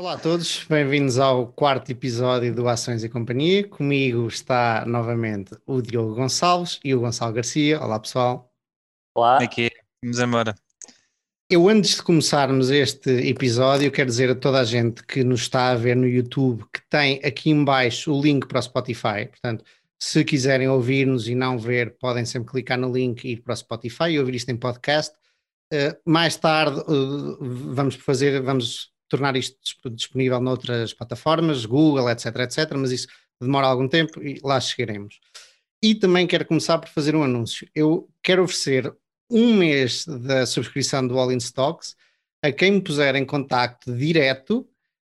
Olá a todos, bem-vindos ao quarto episódio do Ações e Companhia. Comigo está novamente o Diogo Gonçalves e o Gonçalo Garcia. Olá pessoal. Olá. Aqui, vamos embora. Eu, antes de começarmos este episódio, quero dizer a toda a gente que nos está a ver no YouTube que tem aqui embaixo o link para o Spotify. Portanto, se quiserem ouvir-nos e não ver, podem sempre clicar no link e ir para o Spotify e ouvir isto em podcast. Uh, mais tarde uh, vamos fazer, vamos tornar isto disponível noutras plataformas, Google, etc, etc, mas isso demora algum tempo e lá chegaremos. E também quero começar por fazer um anúncio. Eu quero oferecer um mês da subscrição do All in Stocks a quem me puser em contacto direto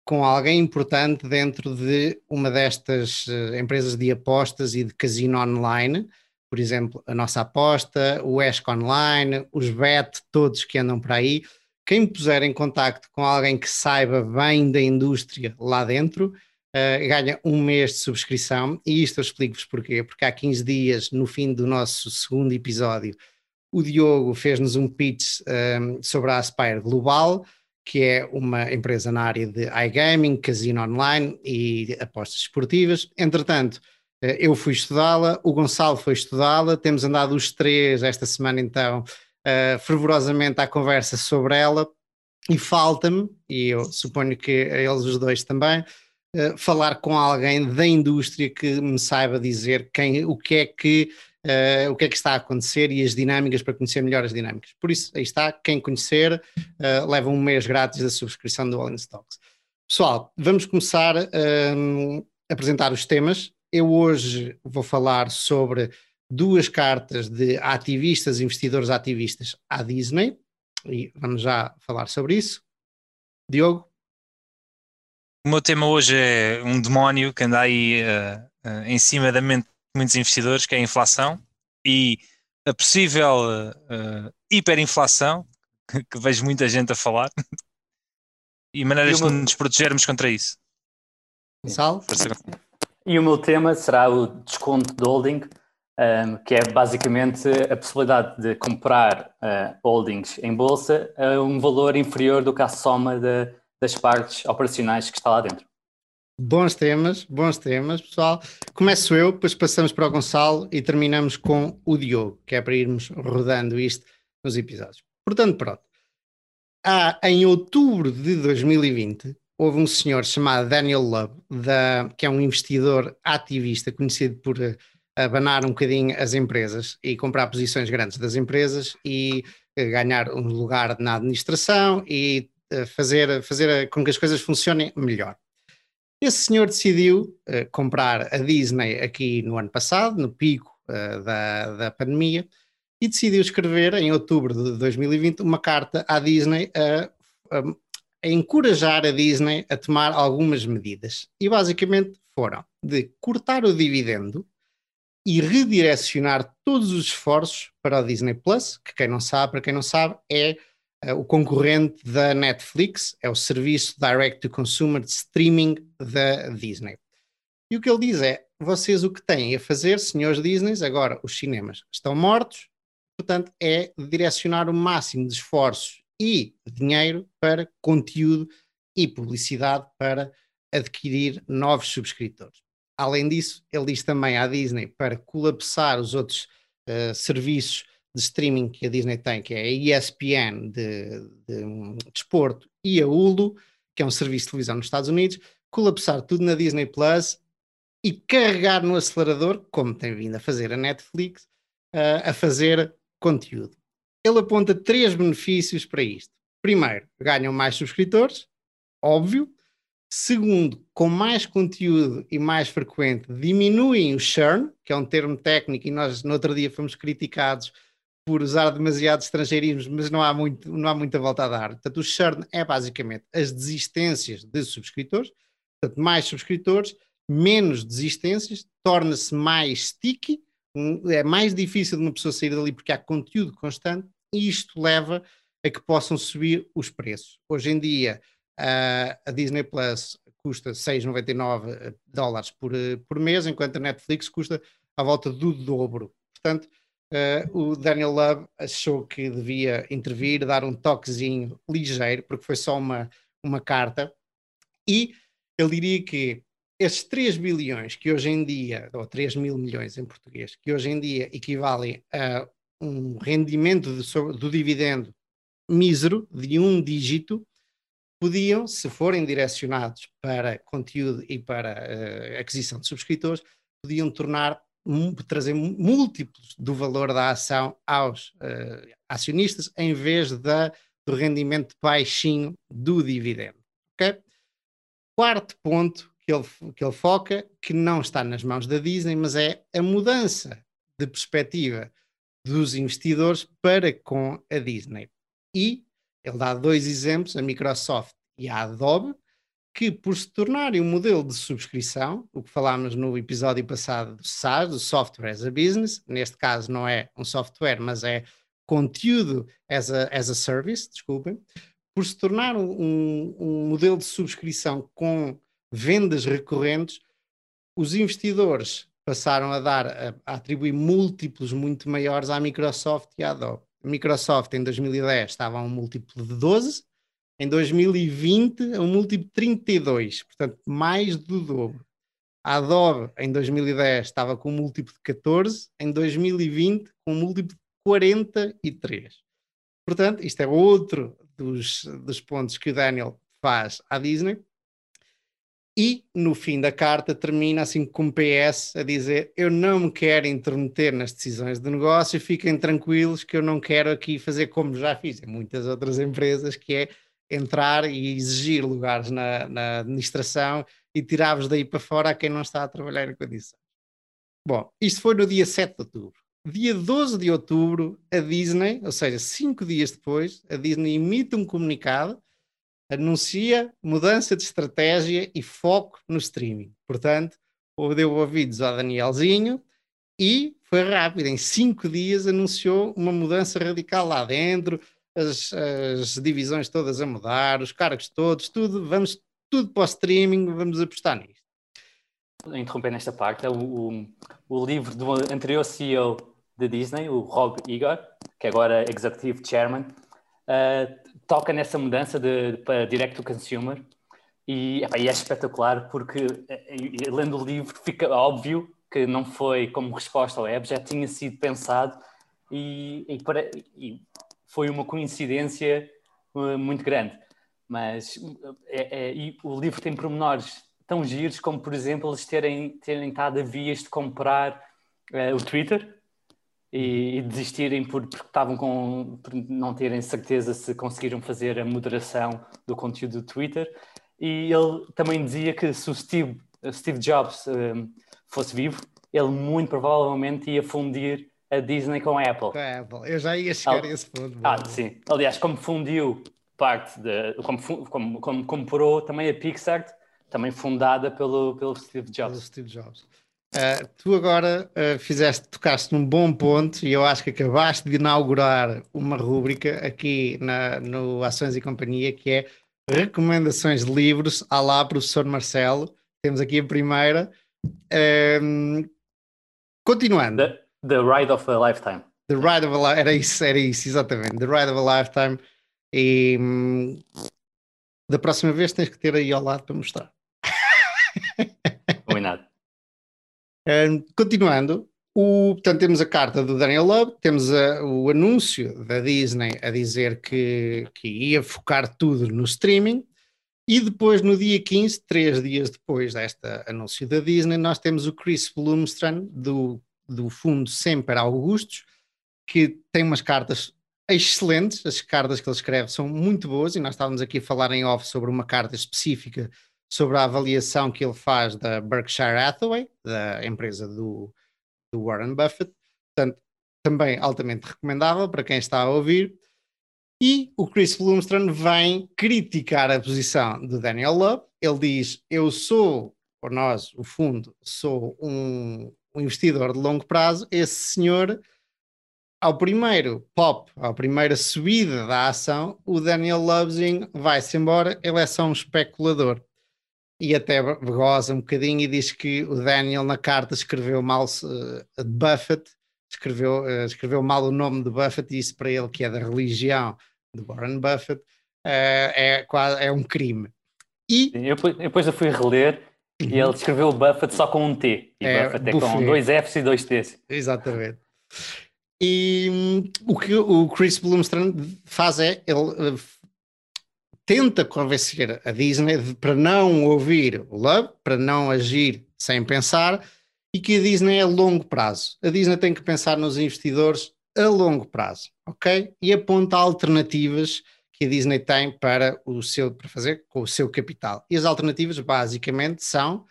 com alguém importante dentro de uma destas uh, empresas de apostas e de casino online, por exemplo, a nossa aposta, o ESC Online, os BET, todos que andam por aí. Quem me puser em contacto com alguém que saiba bem da indústria lá dentro, uh, ganha um mês de subscrição. E isto eu explico-vos porquê. Porque há 15 dias, no fim do nosso segundo episódio, o Diogo fez-nos um pitch um, ehm, sobre a Aspire Global, que é uma empresa na área de iGaming, casino online e apostas esportivas. Entretanto, eh, eu fui estudá-la, o Gonçalo foi estudá-la, temos andado os três esta semana então uh, fervorosamente à conversa sobre ela e falta-me, e eu suponho que eles os dois também, uh, falar com alguém da indústria que me saiba dizer quem, o que é que uh, o que é que está a acontecer e as dinâmicas para conhecer melhor as dinâmicas. Por isso, aí está, quem conhecer uh, leva um mês grátis da subscrição do All in Stocks. Pessoal, vamos começar um, a apresentar os temas. Eu hoje vou falar sobre duas cartas de ativistas, investidores ativistas à Disney, e vamos já falar sobre isso. Diogo? O meu tema hoje é um demónio que anda aí uh, uh, em cima da mente muitos investidores, que é a inflação e a possível uh, hiperinflação, que, vejo muita gente a falar, e maneiras e de nos protegermos contra isso. Sal? E o meu tema será o desconto de holding, um, que é basicamente a possibilidade de comprar uh, holdings em bolsa a um valor inferior do que a soma de, das partes operacionais que está lá dentro. Bons temas, bons temas, pessoal. Começo eu, depois passamos para o Gonçalo e terminamos com o Diogo, que é para irmos rodando isto nos episódios. Portanto, pronto. Há, em outubro de 2020, houve um senhor chamado Daniel Love, da, que é um investidor ativista conhecido por abanar um bocadinho as empresas e comprar posições grandes das empresas e uh, ganhar um lugar na administração e uh, fazer, fazer com que as coisas funcionem melhor. Esse senhor decidiu comprar a Disney aqui no ano passado, no pico da, da pandemia, e decidiu escrever em outubro de 2020 uma carta à Disney a, a, a encorajar a Disney a tomar algumas medidas. E basicamente foram de cortar o dividendo e redirecionar todos os esforços para o Disney Plus, que quem não sabe, para quem não sabe, é uh, o concorrente da Netflix, é o serviço direct to consumer de streaming da Disney. E o que ele diz é: vocês o que têm a fazer, senhores Disney, agora os cinemas estão mortos, portanto, é direcionar o máximo de esforços e dinheiro para conteúdo e publicidade para adquirir novos subscritores. Além disso, ele diz também à Disney para colapsar os outros uh, serviços de streaming que a Disney tem, que é a ESPN de, de, de desporto e a Hulu, que é um serviço de televisão nos Estados Unidos, colapsar tudo na Disney Plus e carregar no acelerador, como tem vindo a fazer a Netflix, uh, a fazer conteúdo. Ele aponta três benefícios para isto. Primeiro, ganham mais subscritores, óbvio. Segundo, com mais conteúdo e mais frequente, diminuem o churn, que é um termo técnico, e nós no outro dia fomos criticados por usar demasiado estrangeirismos, mas não há, muito, não há muita volta a dar. Portanto, o churn é basicamente as desistências de subscritores, portanto, mais subscritores, menos desistências, torna-se mais sticky, é mais difícil de uma pessoa sair dali porque há conteúdo constante e isto leva a que possam subir os preços. Hoje em dia, a Disney Plus custa 6,99 dólares por, por mês, enquanto a Netflix custa à volta do dobro. Portanto, Uh, o Daniel Love achou que devia intervir, dar um toquezinho ligeiro, porque foi só uma, uma carta, E ele diria que estes 3 bilhões que hoje em dia, ou 3 mil milhões em português, que hoje em dia equivalem a um rendimento de, do dividendo mísero de um dígito, podiam, se forem direcionados para conteúdo e para uh, aquisição de subscritores, podiam tornar trazer múltiplos do valor da ação aos uh, acionistas em vez da, do rendimento baixinho do dividendo. Okay? Quarto ponto que ele, que ele foca, que não está nas mãos da Disney, mas é a mudança de perspectiva dos investidores para com a Disney. E ele dá dois exemplos, a Microsoft e a Adobe, que por se tornarem um modelo de subscrição, o que falámos no episódio passado do SaaS, do Software as a Business, neste caso não é um software, mas é conteúdo as a, as a service, desculpem, por se tornar um, um modelo de subscrição com vendas recorrentes, os investidores passaram a dar, a, a, atribuir múltiplos muito maiores à Microsoft e à Adobe. Microsoft em 2010 estava a um múltiplo de 12, em 2020 a um múltiplo de 32, portanto mais do dobro. A Adobe em 2010 estava com um múltiplo de 14, em 2020 com um múltiplo de 43. Portanto, isto é outro dos, dos pontos que o Daniel faz à Disney, e no fim da carta termina assim com um PS a dizer: Eu não me quero intermeter nas decisões de negócio, fiquem tranquilos que eu não quero aqui fazer como já fiz em muitas outras empresas, que é entrar e exigir lugares na, na administração e tirar-vos daí para fora a quem não está a trabalhar em condições. Bom, isto foi no dia 7 de outubro. Dia 12 de outubro, a Disney, ou seja, cinco dias depois, a Disney emite um comunicado anuncia mudança de estratégia e foco no streaming. Portanto, deu ouvidos ao Danielzinho e foi rápido. Em cinco dias anunciou uma mudança radical lá dentro, as, as divisões todas a mudar, os cargos todos, tudo, vamos tudo para o streaming, vamos apostar nisto. Interrompendo esta parte, o, o, o livro do anterior CEO da Disney, o Rob Igor, que agora é Executive Chairman, uh, toca nessa mudança de, para direct to consumer e, e, é espetacular porque eh, lendo o livro fica óbvio que não foi como resposta ao web, já tinha sido pensado e, e, para, e foi uma coincidência uh, muito grande. Mas é, é, o livro tem pormenores tão giros como, por exemplo, eles terem, terem estado a vias de comprar o Twitter, e, e desistirem por, porque estavam com por não terem certeza se conseguiram fazer a moderação do conteúdo do Twitter. E ele também dizia que se o Steve, Steve Jobs um, fosse vivo, ele muito provavelmente ia fundir a Disney com a Apple. Com a Apple, eu já ia chegar Al... a esse ponto. Ah, sim. Aliás, como fundiu parte de. Como, como, como comprou também a Pixar, também fundada pelo, pelo Steve Jobs. Pelo Steve Jobs. Uh, tu agora uh, fizeste, tocaste num bom ponto e eu acho que acabaste de inaugurar uma rúbrica aqui na, no Ações e Companhia que é recomendações de livros à lá professor Marcelo. Temos aqui a primeira. Um, continuando. The, the, Ride of a Lifetime. The Ride of a Lifetime, era isso, era isso, exatamente. The Ride of a Lifetime. E hum, da próxima vez tens que ter aí ao lado para mostrar. Continuando, o, portanto, temos a carta do Daniel Love, temos a, o anúncio da Disney a dizer que, que ia focar tudo no streaming, e depois, no dia 15, três dias depois desta anúncio da Disney, nós temos o Chris Blumstrand, do, do fundo Sempre Augustos, que tem umas cartas excelentes, as cartas que ele escreve são muito boas, e nós estávamos aqui a falar em off sobre uma carta específica sobre a avaliação que ele faz da Berkshire Hathaway, da empresa do, do Warren Buffett. Portanto, também altamente recomendável para quem está a ouvir. E o Chris Blumstrand vem criticar a posição de Daniel Love. Ele diz: Eu sou, ou nós, o fundo, sou um, um investidor de longo prazo. Esse senhor, ao primeiro pop, à primeira subida da ação, o Daniel Lovezinho vai-se embora. Ele é só um especulador e até goza um bocadinho e diz que o Daniel na carta escreveu mal uh, Buffett, escreveu, uh, escreveu mal o nome de Buffett e disse para ele que é da religião de Warren Buffett, uh, é, é um crime. E... Eu, depois eu fui reler e ele escreveu o Buffett só com um T. E é, Buffett é com dois Fs e dois T's. Exatamente. E hum, o que o Chris Blumstrand faz é, ele tenta convencer a Disney de, para não ouvir o Love, para não agir sem pensar, e que a Disney é a longo prazo. A Disney tem que pensar nos investidores a longo prazo, ok? E aponta alternativas que a Disney tem para, o seu, para fazer com o seu capital. E as alternativas, basicamente, são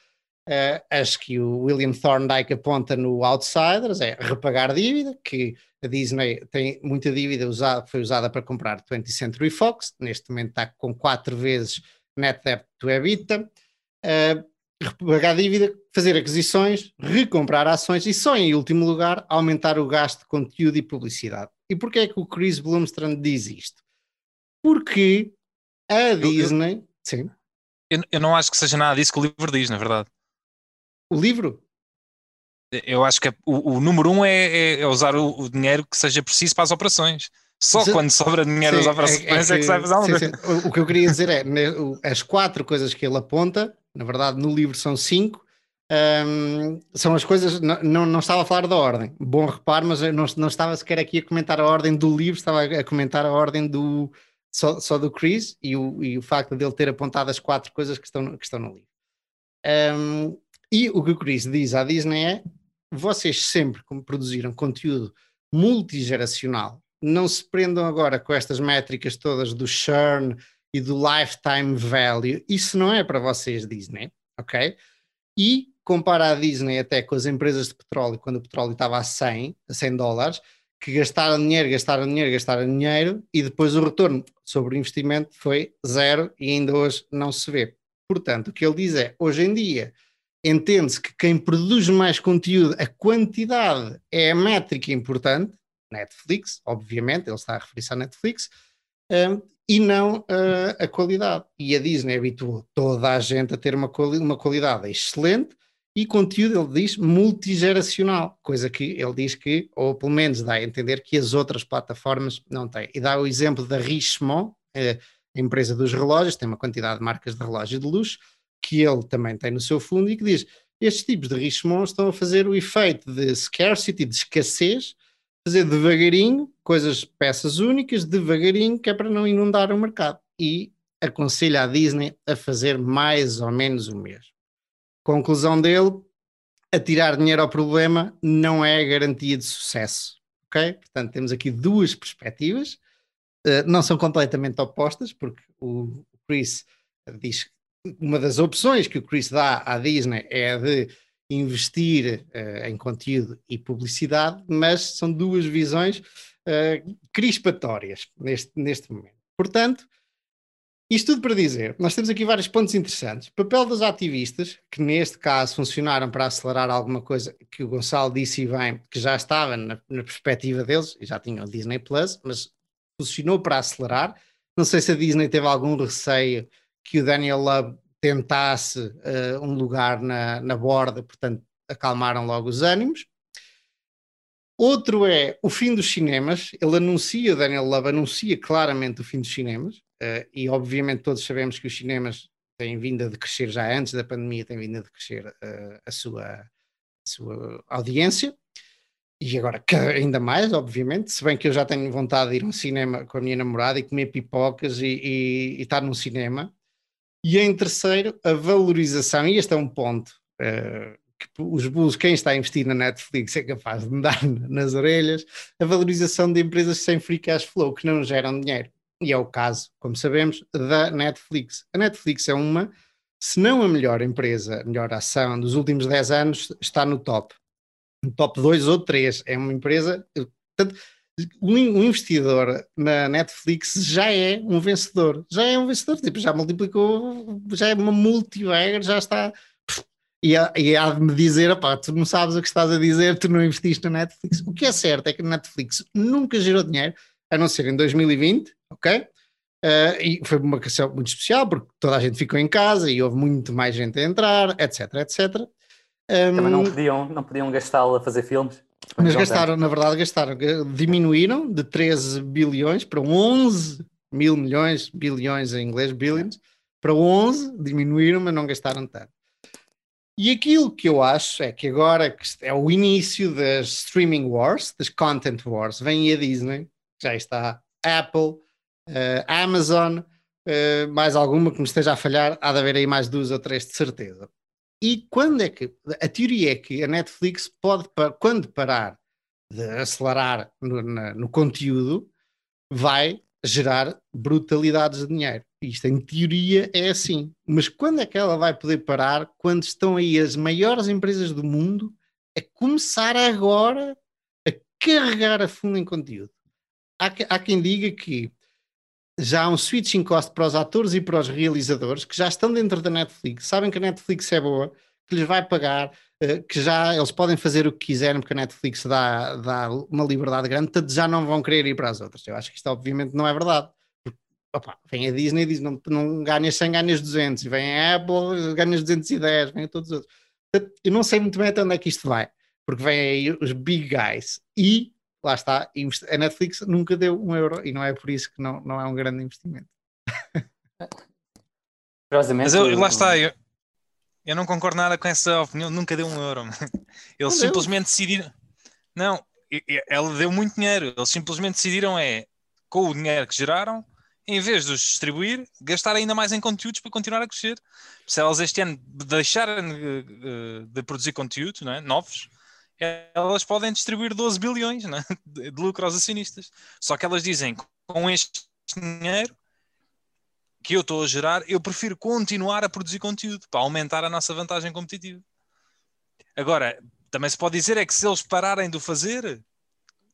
uh, as que o William Thorndike aponta no Outsiders, é repagar dívida, que a Disney tem muita dívida usada, foi usada para comprar 20th Century Fox, neste momento está com 4 vezes net debt to EBITDA, uh, repagar dívida, fazer aquisições, recomprar ações e só em último lugar aumentar o gasto de conteúdo e publicidade. E porquê é que o Chris Blumstrand diz isto? Porque a Disney... Eu, eu, sim. Eu, eu não acho que seja nada disso que o livro diz, na verdade. O livro? Eu acho que é, o, o, número um é, é, é usar o, o, dinheiro que seja preciso para as operações. Só quando sobra dinheiro sim, das operações é, é, que, é que sai fazer alguma sim, sim. O que eu queria dizer é, as quatro coisas que ele aponta, na verdade no livro são cinco, um, são as coisas, não, não, não, estava a falar da ordem, bom reparo, mas eu não, não estava sequer aqui a comentar a ordem do livro, estava a, comentar a ordem do, só, só do Chris e o, e o facto de ele ter apontado as quatro coisas que estão, que estão no livro. Um, e o que o Chris diz à Disney é: vocês sempre, como produziram conteúdo multigeracional, não se prendam agora com estas métricas todas do churn e do lifetime value. Isso não é para vocês, Disney, ok? E compara a Disney até com as empresas de petróleo, quando o petróleo estava a 100, a 100 dólares, que gastaram dinheiro, gastaram dinheiro, gastaram dinheiro e depois o retorno sobre o investimento foi zero e ainda hoje não se vê. Portanto, o que ele diz é, hoje em dia, entende-se que quem produz mais conteúdo, a quantidade é a métrica importante, Netflix, obviamente, ele está a referir-se à Netflix, um, e não uh, a qualidade. E a Disney habituou toda a gente a ter uma, quali uma qualidade excelente e conteúdo, ele diz, multigeracional, coisa que ele diz que, ou pelo menos dá a entender que as outras plataformas não têm. E dá o exemplo da Richemont, uh, a empresa dos relógios, tem uma quantidade de marcas de relógio de luxo, que ele também tem no seu fundo e que diz: estes tipos de Richemont estão a fazer o efeito de scarcity, de escassez, fazer devagarinho, coisas, peças únicas, devagarinho, que é para não inundar o mercado. E aconselha a Disney a fazer mais ou menos o mesmo. Conclusão dele: atirar dinheiro ao problema não é garantia de sucesso. Ok? Portanto, temos aqui duas perspectivas, uh, não são completamente opostas, porque o Chris diz uma das opções que o Chris dá à Disney é de investir uh, em conteúdo e publicidade, mas são duas visões uh, crispatórias neste, neste momento. Portanto, isto tudo para dizer, nós temos aqui vários pontos interessantes. Papel dos ativistas, que neste caso funcionaram para acelerar alguma coisa que o Gonçalo disse e bem, que já estava na, na perspectiva deles, e já tinham o Disney Plus, mas funcionou para acelerar. Não sei se a Disney teve algum receio que o Daniel Love tentasse uh, um lugar na, na borda, portanto, acalmaram logo os ânimos. Outro é o fim dos cinemas. Ele anuncia, Daniel Love anuncia claramente o fim dos cinemas, uh, e obviamente todos sabemos que os cinemas têm vindo a decrescer já antes da pandemia, têm vindo a decrescer uh, a, sua, a sua audiência. E agora ainda mais, obviamente, se bem que eu já tenho vontade de ir a um cinema com a minha namorada e comer pipocas e, e, e estar num cinema, e em terceiro, a valorização, e este é um ponto uh, que os bulls, quem está a investir na Netflix é capaz de me dar nas orelhas, a valorização de empresas sem free cash flow, que não geram dinheiro. E é o caso, como sabemos, da Netflix. A Netflix é uma, se não a melhor empresa, a melhor ação dos últimos 10 anos, está no top. No top 2 ou 3. É uma empresa. Portanto, um investidor na Netflix já é um vencedor, já é um vencedor, tipo, já multiplicou, já é uma multibagger, já está. E, há, e há de me dizer, opá, tu não sabes o que estás a dizer, tu não investiste na Netflix. O que é certo é que a Netflix nunca gerou dinheiro, a não ser em 2020, ok? Uh, e foi uma questão muito especial, porque toda a gente ficou em casa e houve muito mais gente a entrar, etc, etc. Um, Também não podiam, não podiam gastá-lo a fazer filmes? Mas gastaram, na verdade, gastaram, diminuíram de 13 bilhões para 11 mil milhões, bilhões em inglês, billions, para 11, diminuíram, mas não gastaram tanto. E aquilo que eu acho é que agora que é o início das streaming wars, das content wars, vem a Disney, já está Apple, uh, Amazon, uh, mais alguma que me esteja a falhar, há de haver aí mais duas ou três de certeza. E quando é que a teoria é que a Netflix pode, quando parar de acelerar no, na, no conteúdo, vai gerar brutalidades de dinheiro. Isto em teoria é assim. Mas quando é que ela vai poder parar? Quando estão aí as maiores empresas do mundo a começar agora a carregar a fundo em conteúdo. Há, há quem diga que já há um switching cost para os atores e para os realizadores que já estão dentro da Netflix, sabem que a Netflix é boa, que lhes vai pagar, eh, que já eles podem fazer o que quiserem porque a Netflix dá, dá uma liberdade grande, portanto já não vão querer ir para as outras. Eu acho que isto obviamente não é verdade. Opa, vem a Disney e diz não, não ganhas 100, ganhas 200, e vem a Apple, ganhas 210, vem a todos os outros. Eu não sei muito bem até onde é que isto vai, porque vem aí os big guys e lá está, a Netflix nunca deu um euro e não é por isso que não, não é um grande investimento. Mas eu, lá está, eu, eu não concordo nada com essa opinião, nunca deu um euro. Eles não simplesmente deu. decidiram. Não, ela deu muito dinheiro. Eles simplesmente decidiram é com o dinheiro que geraram, em vez de os distribuir, gastar ainda mais em conteúdos para continuar a crescer. Se elas este ano deixarem de, de produzir conteúdo, não é? novos, elas podem distribuir 12 bilhões é? de lucro aos acionistas. Só que elas dizem com este dinheiro que eu estou a gerar, eu prefiro continuar a produzir conteúdo para aumentar a nossa vantagem competitiva. Agora, também se pode dizer é que se eles pararem de o fazer,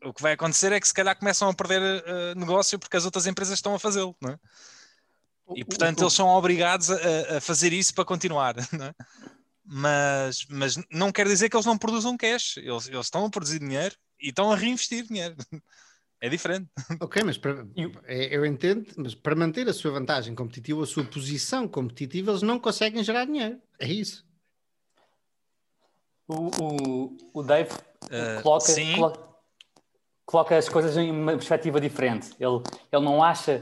o que vai acontecer é que se calhar começam a perder uh, negócio porque as outras empresas estão a fazê-lo, é? E portanto eles são obrigados a, a fazer isso para continuar, não é? Mas, mas não quer dizer que eles não produzam cash, eles, eles estão a produzir dinheiro e estão a reinvestir dinheiro. É diferente. Ok, mas para, é, eu entendo, mas para manter a sua vantagem competitiva, a sua posição competitiva, eles não conseguem gerar dinheiro. É isso. O, o, o Dave uh, coloca, coloca, coloca, as coisas em uma perspectiva diferente. Ele, ele não acha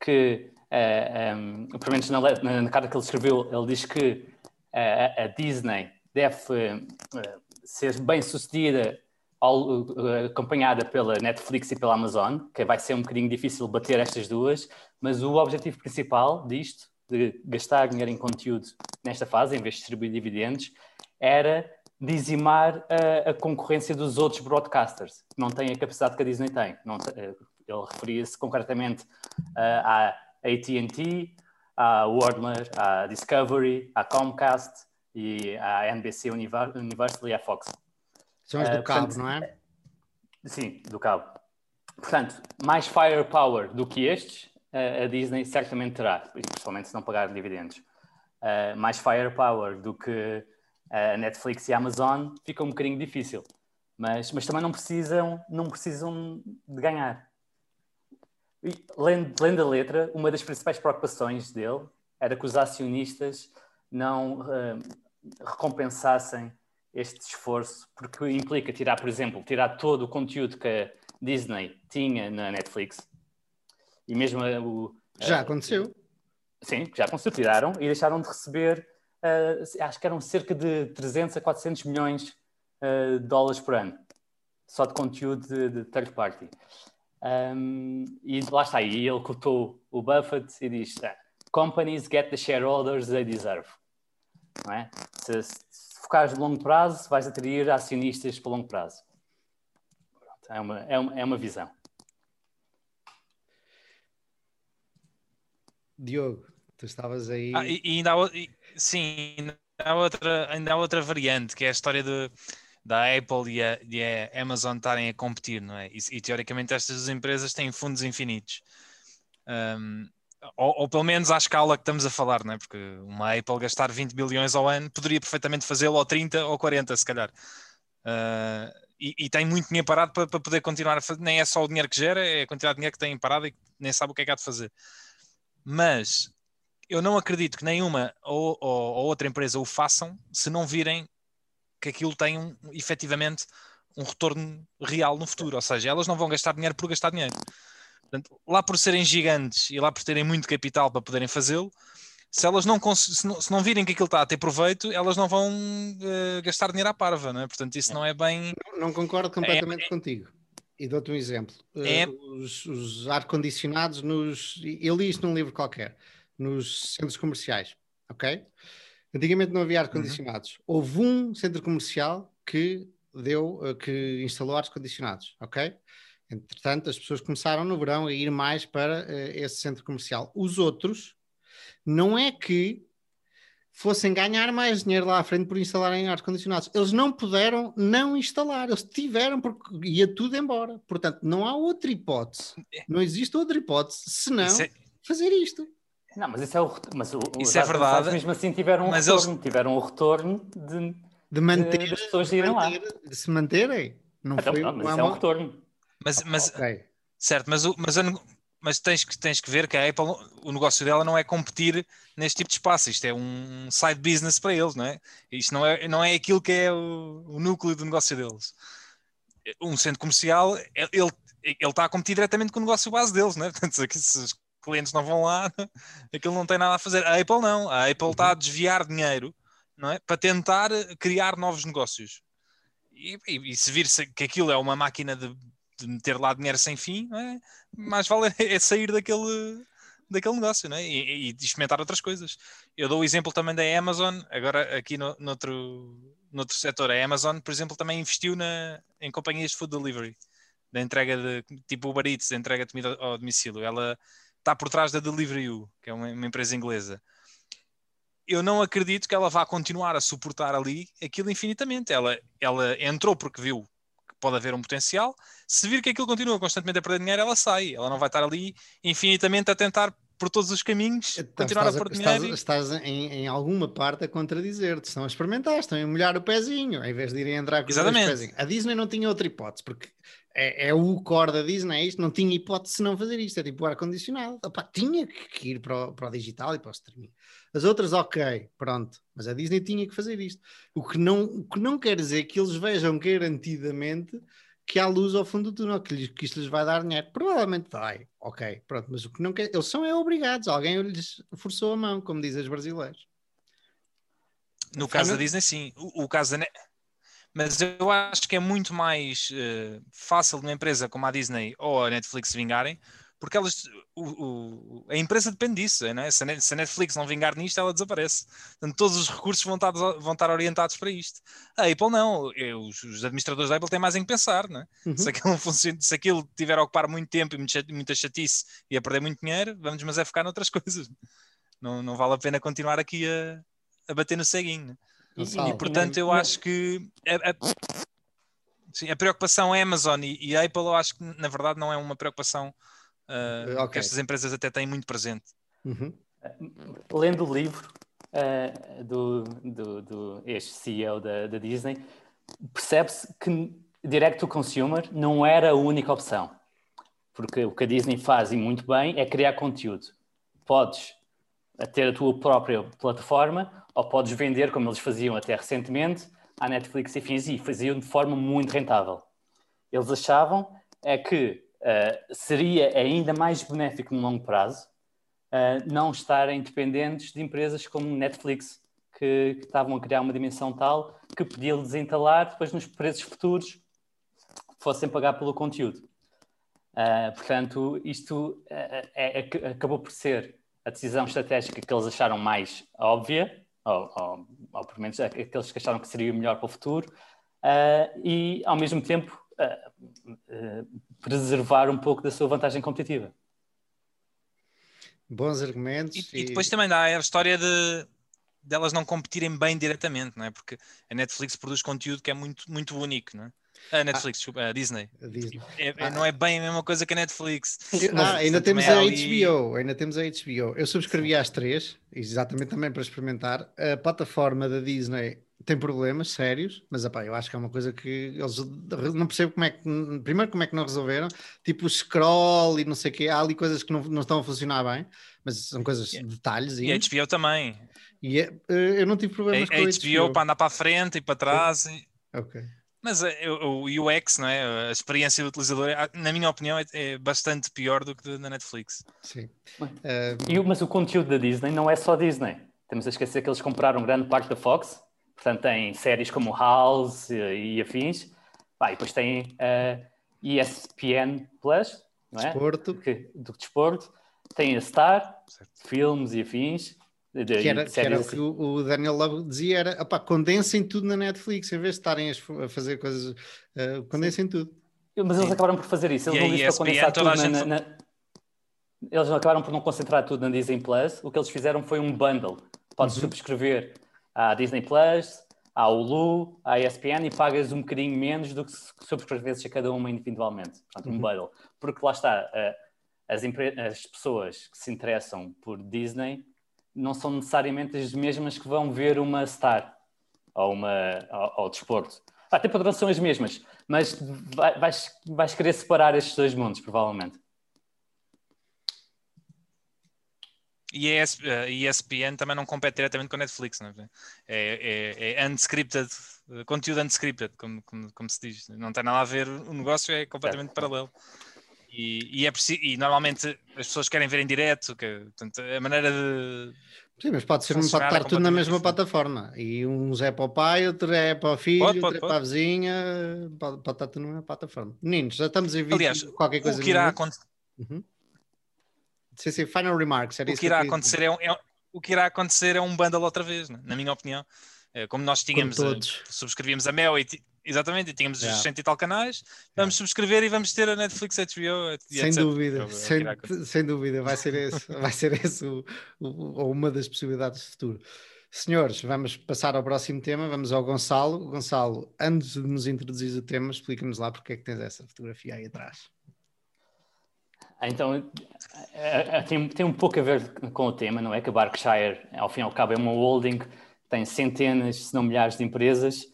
que, uh, eh, um, ehm, pelo menos na, na, na, carta que ele escreveu, ele diz que uh, a Disney deve ser bem sucedida eh, acompanhada pela Netflix e pela Amazon, que vai ser um bocadinho difícil bater estas duas, mas o objetivo principal disto, de gastar dinheiro em conteúdo nesta fase, em vez de distribuir dividendos, era dizimar a, a concorrência dos outros broadcasters, que não têm a capacidade que a Disney tem. Não, eh, ele referia-se concretamente uh, à AT&T, à Warner, à Discovery, à Comcast e à NBC Universal e à Fox. São as do uh, cabo, portanto, não é? Sim, do cabo. Portanto, mais firepower do que estes, uh, a Disney certamente terá, principalmente se não pagar dividendos. Uh, mais firepower do que a Netflix e a Amazon fica um bocadinho difícil. Mas, mas também não precisam, não precisam de ganhar. E, lendo, lendo a letra, uma das principais preocupações dele era que os acionistas não uh, recompensassem este esforço, porque implica tirar, por exemplo, tirar todo o conteúdo que a Disney tinha na Netflix e mesmo o. Já aconteceu. Sim, já aconteceu, tiraram e deixaram de receber, uh, acho que eram cerca de 300 a 400 milhões uh, de dólares por ano, só de conteúdo de, de third party. Um, e lá está, e ele cotou o Buffett e diz: ah, Companies get the shareholders they deserve. Não é? Se, focares no longo prazo, vais atrair acionistas para longo prazo. É uma, é uma, é uma visão. Diogo, tu estavas aí. Ah, e, e ainda há, e, sim, ainda há, outra, ainda há outra variante, que é a história de, da Apple e a, e a Amazon estarem a competir, não é? E, e teoricamente estas empresas têm fundos infinitos. Um, ou, ou, pelo menos à escala que estamos a falar, não é? Porque uma Apple gastar 20 bilhões ao ano poderia perfeitamente fazê-lo ou 30 ou 40, se calhar. Uh, e, e, tem muito dinheiro parado para, para, poder continuar a fazer. Nem é só o dinheiro que gera, é a quantidade de dinheiro que tem parado e nem sabe o que é que há de fazer. Mas eu não acredito que nenhuma ou, ou, ou outra empresa o façam se não virem que aquilo tem um, efetivamente um retorno real no futuro. Ou seja, elas não vão gastar dinheiro por gastar dinheiro. Portanto, lá por serem gigantes e lá por terem muito capital para poderem fazê-lo, se elas não, se não, se não virem que aquilo está a ter proveito, elas não vão uh, gastar dinheiro à parva, não é? Portanto, isso não é bem. Não, não concordo completamente é, contigo. E dou-te um exemplo. É... Uh, os, os ar-condicionados nos. Eu li isto num livro qualquer, nos centros comerciais, ok? Antigamente não havia ar-condicionados. Uhum. Houve um centro comercial que deu, uh, que instalou ar-condicionados, ok? Entretanto, as pessoas começaram no verão a ir mais para uh, esse centro comercial. Os outros, não é que fossem ganhar mais dinheiro lá à frente por instalarem ar-condicionados. Eles não puderam não instalar, eles tiveram porque ia tudo embora. Portanto, não há outra hipótese, não existe outra hipótese senão é... fazer isto. Não, mas isso é o mas o, isso é verdade. Mesmo assim tiveram um mas retorno, eles... tiveram um retorno de, de manter de, das pessoas irem lá. De se manterem. Não então, foi não, mas isso é um retorno. Mas, mas okay. certo, mas, o, mas, mas tens, que, tens que ver que a Apple, o negócio dela não é competir neste tipo de espaço, isto é um side business para eles, não é? Isto não é, não é aquilo que é o, o núcleo do negócio deles. Um centro comercial, ele, ele está a competir diretamente com o negócio base deles, não é? Portanto, se clientes não vão lá, aquilo não tem nada a fazer. A Apple não, a Apple está a uhum. desviar dinheiro não é? para tentar criar novos negócios. E, e, e se vir que aquilo é uma máquina de de meter lá dinheiro sem fim, é? mais vale é sair daquele, daquele negócio é? e, e, experimentar outras coisas. Eu dou o exemplo também da Amazon, agora aqui no, noutro, noutro setor, a Amazon, por exemplo, também investiu na, em companhias de food delivery, da entrega de tipo Uber Eats, da entrega de comida ao domicílio. Ela está por trás da Deliveroo, que é uma, uma empresa inglesa eu não acredito que ela vá continuar a suportar ali aquilo infinitamente. Ela, ela entrou porque viu pode haver um potencial. Se vir que aquilo continua constantemente a perder dinheiro, ela sai. Ela não vai estar ali infinitamente a tentar por todos os caminhos então, continuar estás, a perder dinheiro. Estás, estás em, em, alguma parte a contradizer-te. Estão a experimentar, estão a molhar o pezinho, em vez de irem entrar com Exatamente. o pezinho. A Disney não tinha outra hipótese, porque é, é, o core da Disney, é isto, não tinha hipótese de não fazer isto, é tipo ar-condicionado. Tinha que ir para o, para o digital e para o streaming. As outras, ok, pronto, mas a Disney tinha que fazer isto. O que não, o que não quer dizer que eles vejam garantidamente que há luz ao fundo do túnel, que, que isto lhes vai dar dinheiro. Provavelmente vai, ok, pronto, mas o que não quer, eles são é obrigados, alguém lhes forçou a mão, como dizem os brasileiros. No caso da Disney, sim. O, o caso da. Mas eu acho que é muito mais uh, fácil de uma empresa como a Disney ou a Netflix vingarem porque elas, o, o, a empresa depende disso, é? Se a, Netflix não vingar nisto, ela desaparece. Portanto, todos os recursos vão estar, vão estar orientados para isto. A Apple não, os, os administradores da Apple têm mais em que pensar, é? Uhum. Se, aquilo funciona, se aquilo tiver a ocupar muito tempo e muita chatice e a perder muito dinheiro, vamos mas é ficar noutras coisas. Não, não vale a pena continuar aqui a, a bater no ceguinho. E, e, portanto, eu acho que a, a, sim, a preocupação Amazon e, e Apple, eu acho que na verdade não é uma preocupação uh, okay. que estas empresas até têm muito presente. Uhum. Lendo o livro uh, do, do, do, este CEO da, da Disney, percebe-se que direct to consumer não era a única opção. Porque o que a Disney faz e muito bem é criar conteúdo. Podes ter a tua própria plataforma ou podes vender, como eles faziam até recentemente, à Netflix e fins, e faziam de forma muito rentável. Eles achavam é que uh, seria ainda mais benéfico no longo prazo uh, não estarem dependentes de empresas como Netflix, que, que, estavam a criar uma dimensão tal que podiam desinstalar depois nos preços futuros fossem pagar pelo conteúdo. Uh, portanto, isto é, é, acabou por ser a decisão estratégica que eles acharam mais óbvia, ou, ou, ou pelo menos aqueles que acharam que seria melhor para o futuro, uh, e ao mesmo tempo uh, preservar um pouco da sua vantagem competitiva. Bons argumentos. E, e... e depois também dá a história de delas não competirem bem diretamente, não é? Porque a Netflix produz conteúdo que é muito, muito único, não é? A Netflix, ah, desculpa, a Disney. A Disney. É, ah, não é bem a mesma coisa que a Netflix. Ah, ainda temos a. HBO, ainda temos a HBO. Eu subscrevi às três, exatamente também para experimentar. A plataforma da Disney tem problemas sérios, mas apá, eu acho que é uma coisa que eles não percebo como é que primeiro como é que não resolveram, tipo o scroll e não sei o que, há ali coisas que não, não estão a funcionar bem, mas são coisas, yeah. detalhes. E a HBO também. E é, eh, eu não tive problemas a, com a HBO. HBO para andar para a frente e para trás. E... Ok. Mas eh, o UX, não é? a experiência do utilizador, é, na minha opinião, é, é bastante pior do que na Netflix. Sim. Uh... Mas o conteúdo da Disney não é só Disney. Temos a esquecer que eles compraram grande parte da Fox, portanto tem séries como House e, e afins. Ah, e depois tem a uh, ESPN Plus, não é? Desporto. Que, do desporto. Tem a Star, certo. filmes e afins. Que era, que era o que o Daniel Love dizia, era opá, condensem tudo na Netflix, em vez de estarem a fazer coisas, uh, condensem Sim. tudo. Mas eles Sim. acabaram por fazer isso, eles e não para condensar tudo na, na, na, Eles acabaram por não concentrar tudo na Disney Plus, o que eles fizeram foi um bundle. Podes uhum. subscrever à Disney Plus, à Hulu, à ESPN e pagas um bocadinho menos do que se subscreves a cada uma individualmente. Portanto, um uhum. bundle. Porque lá está, uh, as, as pessoas que se interessam por Disney não são necessariamente as mesmas que vão ver uma Star ou uma, ao, ao desporto. Até poderão ser as mesmas, mas vais, vais querer separar estes dois mundos, provavelmente. E a ESPN também não compete diretamente com a Netflix, não é? É, é, é unscripted, conteúdo unscripted, como, como, como, se diz. Não tem nada a ver, o negócio é completamente certo. paralelo. E, e, é e normalmente as pessoas querem ver em direto, que, portanto, a maneira de. Sim, mas pode, ser, pode estar tudo na mesma plataforma. E uns é para o pai, outro é para o filho, pode, outro é para a vizinha, pode, pode estar tudo na mesma plataforma. Meninos, já estamos em vídeo. Aliás, qualquer coisa. O que irá acontecer. Uhum. Sim, sim, final remarks. o que, que irá acontecer é, um, é, o que irá acontecer é um bundle outra vez, né? na minha opinião. É, como nós tínhamos, eh, subscrevíamos a Mel e Exatamente, e tínhamos yeah. os 100 e tal canais, vamos yeah. subscrever e vamos ter a Netflix, HBO, sem dúvida, eu, sem, sem, dúvida, vai ser esse, vai ser esse o, o, uma das possibilidades de futuro. Senhores, vamos passar ao próximo tema, vamos ao Gonçalo. Gonçalo, antes de nos introduzir o tema, explica-nos lá porque é que tens essa fotografia aí atrás. Então, é, é, tem, tem um pouco a ver com o tema, não é? Que a Berkshire, ao fim e ao cabo, é uma holding, tem centenas, se não milhares de empresas,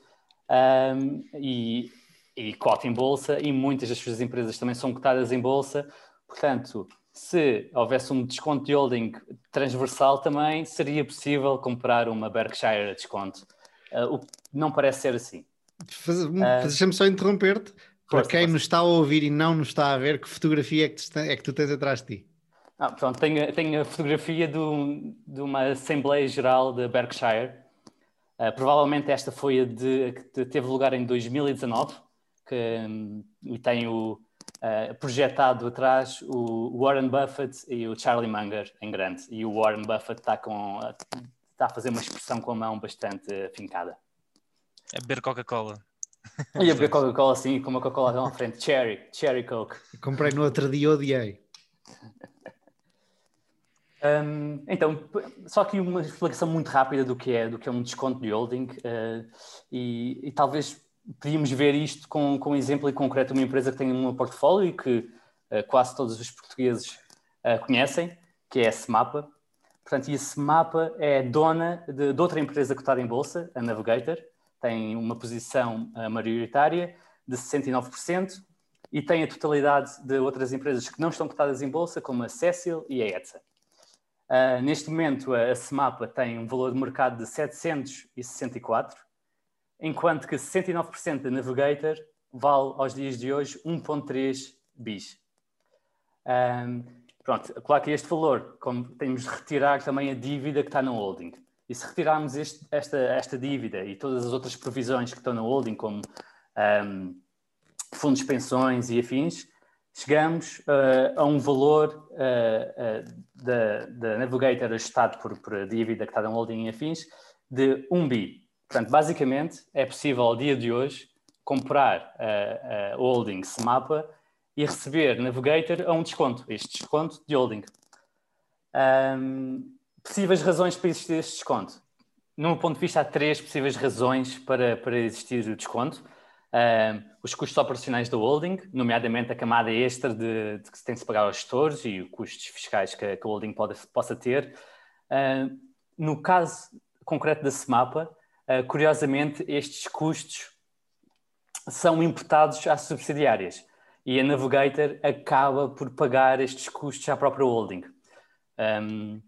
um, e, e cota em bolsa, e muitas das suas empresas também são cotadas em bolsa. Portanto, se houvesse um desconto de holding transversal também, seria possível comprar uma Berkshire a desconto. Uh, o que não parece ser assim. Uh, Deixa-me só interromper-te. Para quem nos está a ouvir e não nos está a ver, que fotografia é que, tu, é que tu tens atrás de ti? Ah, pronto, tenho, tenho a fotografia do, de uma Assembleia Geral da Berkshire, Uh, provavelmente esta foi a de, que teve lugar em 2019, que um, e tem o, uh, projetado atrás o Warren Buffett e o Charlie Munger em grande. E o Warren Buffett está, com, está a fazer uma expressão com a mão bastante afincada. A beber Coca-Cola. E a beber Coca-Cola, sim, com uma Coca-Cola à frente. Cherry, Cherry Coke. Comprei no outro dia, odiei. Um, então, só aqui uma explicação muito rápida do que é, do que é um desconto de holding uh, e, e, talvez podíamos ver isto com, com um exemplo em concreto de uma empresa que tem um portfólio e que uh, quase todos os portugueses uh, conhecem, que é a Semapa. Portanto, e a Semapa é dona de, de, outra empresa cotada em bolsa, a Navigator, tem uma posição maioritária de 69% e tem a totalidade de outras empresas que não estão cotadas em bolsa, como a Cecil e a ETSA. Uh, neste momento, a, a Semapa tem um valor de mercado de 764, enquanto que 69% da Navigator vale aos dias de hoje 1,3 bis. Um, pronto, claro que este valor, como temos de retirar também a dívida que está no holding. E se retirarmos este, esta, esta dívida e todas as outras provisões que estão no holding, como um, fundos de pensões e afins, chegamos uh, a um valor uh, uh, da, da Navigator ajustado por, por dívida que está no holding e afins de 1 bi. Portanto, basicamente, é possível ao dia de hoje comprar a, a holding Semapa e receber Navigator a um desconto, este desconto de holding. Um, possíveis razões para existir este desconto? No meu ponto de vista, há três possíveis razões para, para existir o desconto os custos operacionais da holding, nomeadamente a camada extra de, de que se tem de se pagar aos gestores e os custos fiscais que, que a holding pode, possa ter. No caso concreto da Semapa, uh, curiosamente, estes custos são imputados às subsidiárias e a Navigator acaba por pagar estes custos à própria holding. Um,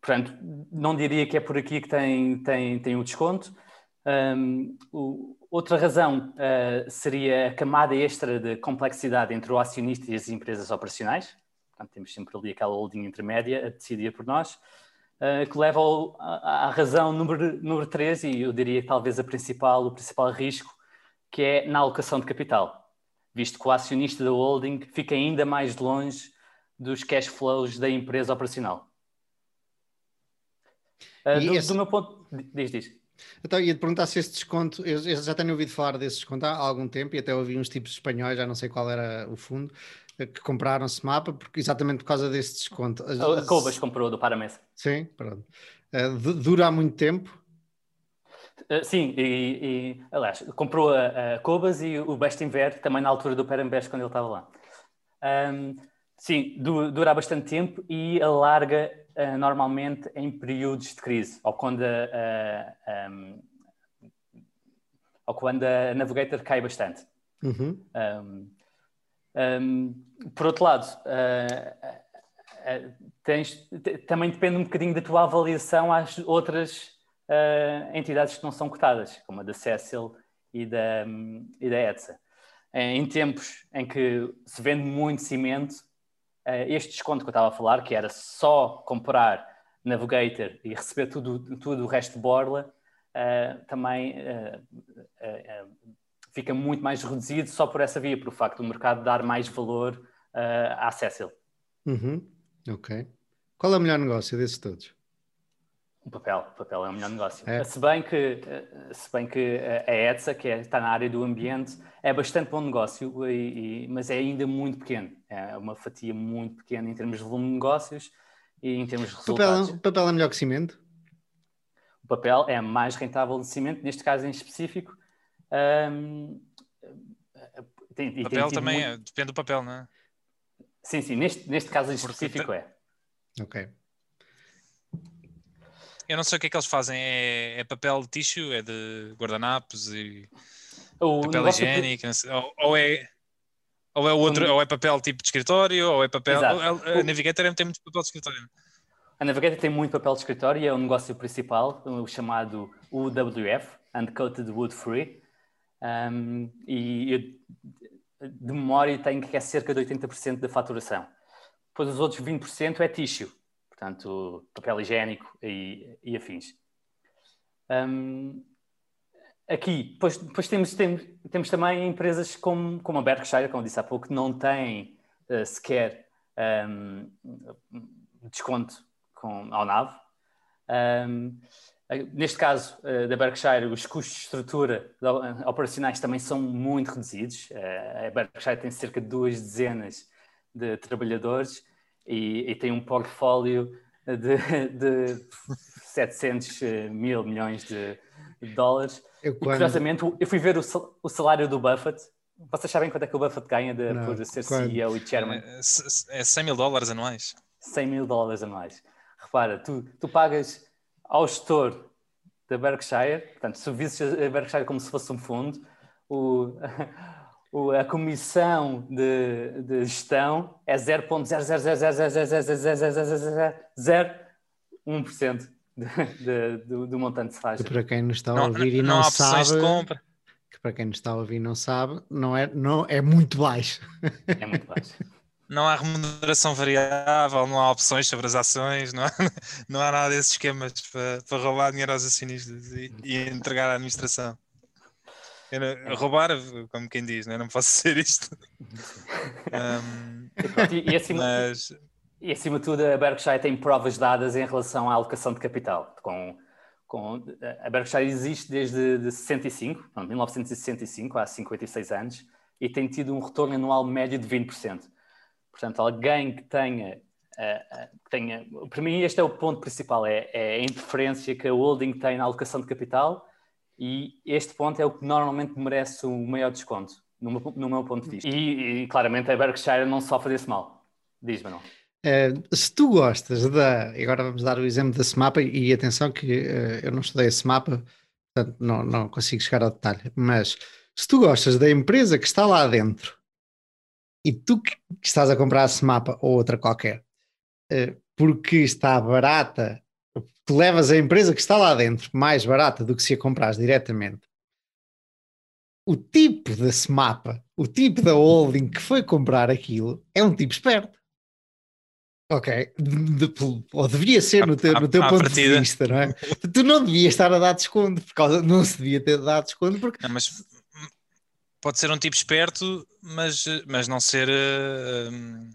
portanto, não diria que é por aqui que tem, tem, tem o desconto, Um, o, outra razão uh, seria a camada extra de complexidade entre o acionista e as empresas operacionais. Portanto, temos sempre ali aquela holding intermédia a decidir por nós, uh, que leva ao, à, à, razão número, número 3, e eu diria que talvez a principal, o principal risco, que é na alocação de capital, visto que o acionista da holding fica ainda mais longe dos cash flows da empresa operacional. Uh, do, esse... do, meu ponto. Diz, diz. Então, ia-te perguntar se esse desconto, eu, já tenho ouvido falar desse desconto há algum tempo e até ouvi uns tipos espanhóis, já não sei qual era o fundo, eh, que compraram esse mapa porque, exatamente por causa desse desconto. A Cobas comprou do Paramesa. Sim, pronto. Uh, dura há muito tempo? Uh, sim, e, e, aliás, comprou a, a Cobas e o Best Inver também na altura do Paramesa quando ele estava lá. Um, sim, dura bastante tempo e alarga uh, normalmente em períodos de crise, ou quando a, um, ou quando a Navigator cai bastante. Uhum. Um, um, por outro lado, uh, uh, tens, também depende um bocadinho da tua avaliação às outras entidades que não são cotadas, como a da Cecil e da, e da ETSA. Em tempos em que se vende muito cimento, eh, este desconto que eu estava a falar, que era só comprar Navigator e receber tudo, tudo o resto de borla, uh, também uh, fica muito mais reduzido só por essa via, por o facto do mercado dar mais valor à Cecil. Uhum. Ok. Qual é o melhor negócio desses todos? O papel, o papel é o melhor negócio. É. Se, bem que, se bem que a ETSA, que é, está na área do ambiente, é bastante bom negócio, e, e, mas é ainda muito pequeno. É uma fatia muito pequena em termos de volume de negócios e em termos de resultados. O papel, papel é melhor que cimento? O papel é mais rentável de cimento, neste caso em específico. Um, tem, o papel também muito... é, depende do papel, não é? Sim, sim, neste, neste caso em específico Porque... é. Ok. Eu não sei o que é que eles fazem. É, é papel de tixo? É de guardanapos e o papel higiênico? Que... Ou, ou, é, ou é outro, ou é papel tipo de escritório, ou é papel. Ou, a Navigator tem muito papel de escritório. A Navigator tem muito papel de escritório e é o negócio principal, o chamado UWF, Uncoated Wood Free. Um, e eu, de memória tenho que é cerca de 80% da faturação. Depois os outros 20% é tissue portanto, papel higiênico e, e afins. Um, aqui, depois, depois temos, temos, temos, também empresas como, como a Berkshire, como disse há pouco, que não têm uh, sequer um, desconto com, ao NAV. Um, neste caso uh, da Berkshire, os custos de estrutura operacionais também são muito reduzidos. Uh, a Berkshire tem cerca de duas dezenas de trabalhadores e, e tem um portfólio de, de 700 eh, mil milhões de, dólares. Eu, quando... E, curiosamente, eu fui ver o, o salário do Buffett. Vocês sabem quanto é que o Buffett ganha de, Não, por ser quando... CEO e chairman? É, é 100 mil dólares anuais. 100 mil dólares anuais. Repara, tu, tu pagas ao gestor da Berkshire, portanto, se visses a Berkshire como se fosse um fundo, o, a comissão de, de gestão é 0.000000001% do montante de faixa. Para quem nos está a ouvir não, e não, não sabe, que para quem nos está a ouvir e não sabe, não é, não, é muito baixo. É muito baixo. Não há remuneração variável, não há opções sobre as ações, não há, não há nada desses esquemas para, para roubar dinheiro aos acionistas e, e entregar à administração. Eu, é. roubar, como quem diz, né? não posso ser isto. um, e, e, acima, mas... e acima de tudo, a Berkshire tem provas dadas em relação à alocação de capital. Com, com, a Berkshire existe desde de 65, não, 1965, há 56 anos, e tem tido um retorno anual médio de 20%. Portanto, alguém que tenha, tenha. Para mim, este é o ponto principal: é, é a interferência que a holding tem na alocação de capital e este ponto é o que normalmente merece o maior desconto, no meu, no meu ponto de vista. E, e, claramente a Berkshire não sofre desse mal. Diz-me não. Uh, se tu gostas da. Agora vamos dar o exemplo desse mapa, e atenção que uh, eu não estudei esse mapa, portanto não, não consigo chegar ao detalhe, mas se tu gostas da empresa que está lá dentro e tu que, estás a comprar esse mapa ou outra qualquer, uh, porque está barata tu levas a empresa que está lá dentro mais barata do que se a compras diretamente. O tipo desse mapa, o tipo da holding que foi comprar aquilo, é um tipo esperto. Ok, de, de, ou deveria ser no teu, no teu ponto partida. de vista, não é? tu não devias estar a dar desconto, por causa, não se devia ter dado desconto porque. Não, mas pode ser um tipo esperto, mas, mas não ser uh,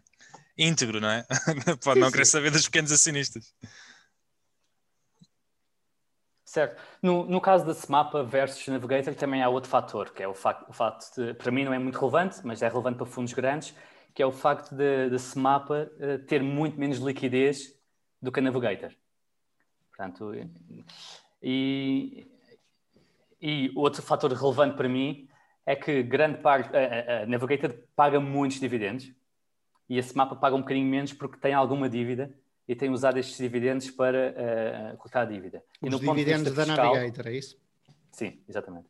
íntegro, não é? pode não querer saber dos pequenos acionistas. Certo. No, no caso da Smapa versus Navigator também há outro fator, que é o facto, o facto de, para mim não é muito relevante, mas é relevante para fundos grandes, que é o facto da Smapa uh, ter muito menos liquidez do que a Navigator. Portanto, e, e outro fator relevante para mim é que grande parte, a, a, Navigator paga muitos dividendos e a Smapa paga um bocadinho menos porque tem alguma dívida e tem usado estes dividendos para uh, colocar a dívida. Os e no dividendos da fiscal, Navigator, é isso? Sim, exatamente.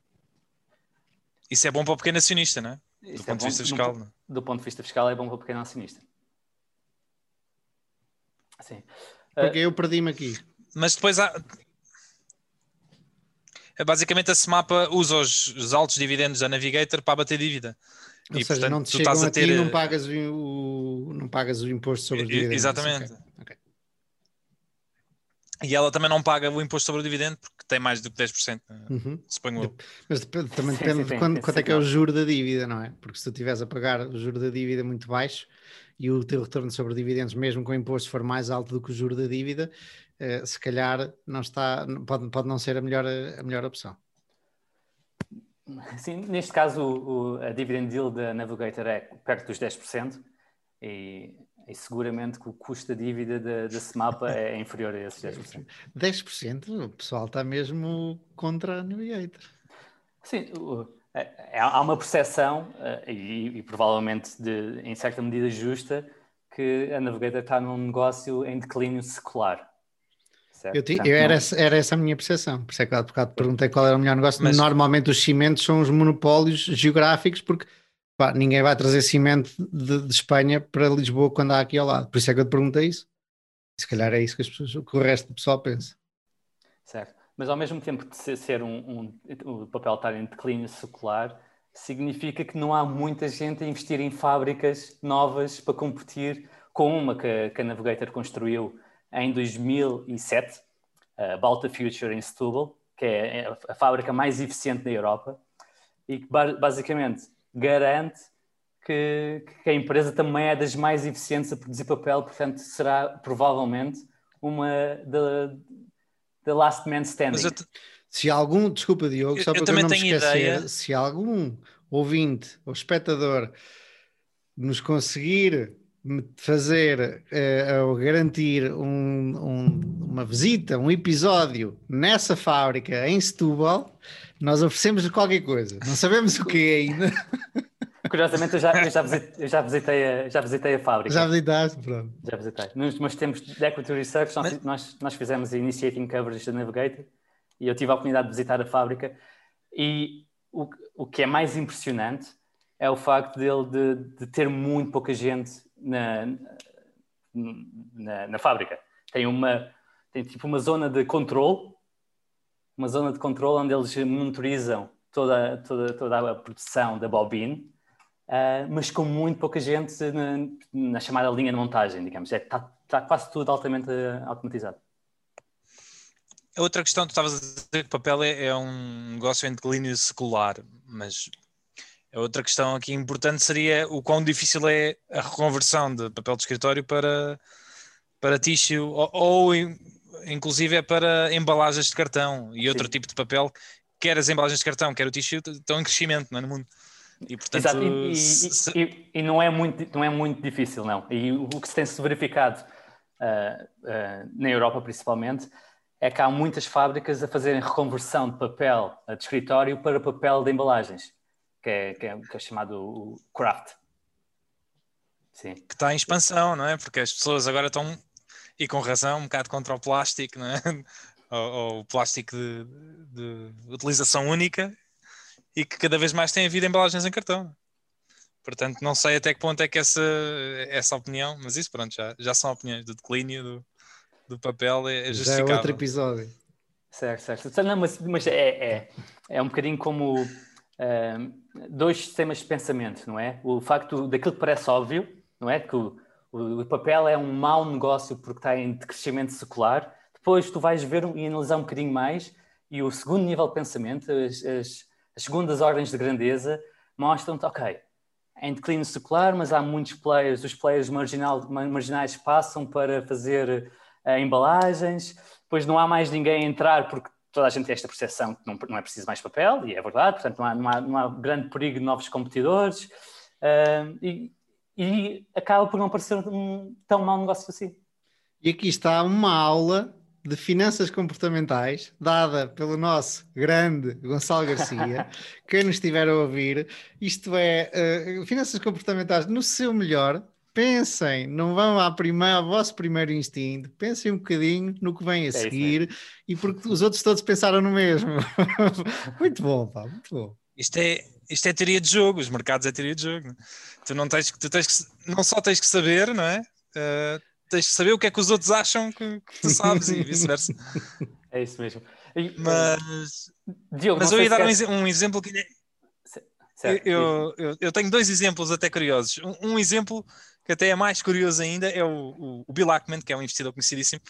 Isso é bom para o pequeno acionista, não é? Do Isso ponto é de vista fiscal. No, do ponto de vista fiscal é bom para o pequeno acionista. Sim. Porque uh, eu perdi-me aqui. Mas depois há... É basicamente a Semapa usa os, os, altos dividendos da Navigator para bater dívida. Ou e, seja, portanto, não te tu estás a ter... Não pagas o, não pagas o imposto sobre os dividendos. Exatamente. Okay. E ela também não paga o imposto sobre o dividendo porque tem mais do que 10%, uhum. suponho eu. Mas depende, também sim, depende sim, de quando, quanto é que é o juro da dívida, não é? Porque se tu estiveres a pagar o juro da dívida muito baixo e o teu retorno sobre dividendos, mesmo com o imposto, for mais alto do que o juro da dívida, uh, se calhar não está, pode, pode não ser a melhor, a melhor opção. Sim, neste caso o, o, a dividend yield da Navigator é perto dos 10% e e seguramente que o custo da dívida da, da SMAPA é inferior a esses 10%. 10%? O pessoal está mesmo contra a Navigator. Sim, é, é, há uma percepção, eh, e, e, provavelmente de, em certa medida justa, que a Navigator está num negócio em declínio secular. Eu, Portanto, eu era, essa, era essa a minha percepção. Por isso é que há bocado perguntei qual era o melhor negócio. Mas... Normalmente os cimentos são os monopólios geográficos, porque pá, ninguém vai trazer cimento de, de, Espanha para Lisboa quando há aqui ao lado. Por isso é que eu te perguntei isso. se calhar é isso que, as pessoas, que o resto do pessoal pensa. Certo. Mas ao mesmo tempo de ser um, um, o papel estar em declínio secular, significa que não há muita gente a investir em fábricas novas para competir com uma que, que a Navigator construiu em 2007, a Balta Future em Setúbal, que é a fábrica mais eficiente da Europa e que basicamente garante que, que, a empresa também é das mais eficientes a produzir papel, portanto será provavelmente uma da last man standing. Te... Se algum, desculpa Diogo, só eu, para eu não me esquecer, ideia. se algum ouvinte ou espectador nos conseguir fazer uh, ou garantir um, um, uma visita, um episódio nessa fábrica em Setúbal, nós oferecemos qualquer coisa. Não sabemos o que é ainda. Curiosamente, eu já, eu já, visitei, eu já, visitei a, já visitei a fábrica. Já visitaste, pronto. Já visitei. Nos meus tempos de Equity Research, nós, Mas... nós, nós fizemos a Initiating Coverage da Navigator e eu tive a oportunidade de visitar a fábrica. E o, o que é mais impressionante é o facto dele de, de ter muito pouca gente na, na, na, fábrica. Tem uma tem tipo uma zona de controle, uma zona de controle onde eles monitorizam toda, toda, toda a produção da bobine, uh, mas com muito pouca gente na, na, chamada linha de montagem, digamos. Está é, tá quase tudo altamente automatizado. A outra questão, tu estavas a dizer que papel é, é um negócio em declínio secular, mas outra questão aqui importante seria o quão difícil é a reconversão de papel de escritório para, para tissue ou, ou inclusive é para embalagens de cartão e outro Sim. tipo de papel, quer as embalagens de cartão, quer o tissue, estão em crescimento não é, no mundo. E, portanto, Exato. E, se... e, e, não, é muito, não é muito difícil, não. E o que se tem-se verificado uh, uh, na Europa, principalmente, é que há muitas fábricas a fazerem reconversão de papel de escritório para papel de embalagens que é, que é, que é chamado o craft. Sim. Que está em expansão, não é? Porque as pessoas agora estão, e com razão, um bocado contra o plástico, não é? ou, o plástico de, de, utilização única e que cada vez mais tem havido embalagens em cartão. Portanto, não sei até que ponto é que essa, essa opinião, mas isso pronto, já, já são opiniões do declínio do, do papel é, é Já é outro episódio. Certo, certo. Não, mas, mas é, é, é um bocadinho como uh, dois sistemas de pensamento, não é? O facto daquilo que parece óbvio, não é? Que o, o, papel é um mau negócio porque está em crescimento secular. Depois tu vais ver e analisar um bocadinho mais e o segundo nível de pensamento, as, as, as segundas ordens de grandeza, mostram-te, ok, é em declínio secular, mas há muitos players, os players marginal, marginais passam para fazer uh, embalagens, depois não há mais ninguém a entrar porque toda a gente tem esta percepção que não, não é preciso mais papel, e é verdade, portanto não há, não há, não há grande perigo de novos competidores, uh, e, e, acaba por não parecer um tão mau negócio assim. E aqui está uma aula de finanças comportamentais dada pelo nosso grande Gonçalo Garcia. Quem nos estiver a ouvir, isto é uh, finanças comportamentais no seu melhor. Pensem, não vão à primeira, ao vosso primeiro instinto, pensem um bocadinho no que vem a é seguir e porque os outros todos pensaram no mesmo. muito bom, pá, muito bom. Isto é, isto é teoria de jogo, os mercados é teoria de jogo. Tu não tens, tu tens que, não só tens que saber, não é? Uh, tens que saber o que é que os outros acham que, que tu sabes e vice-versa. É isso mesmo. E, mas, Diogo, mas eu ia dar um, um, exemplo que. Certo, eu, eu, eu, tenho dois exemplos até curiosos. Um, um, exemplo que até é mais curioso ainda é o, o, o, Bill Ackman, que é um investidor conhecidíssimo.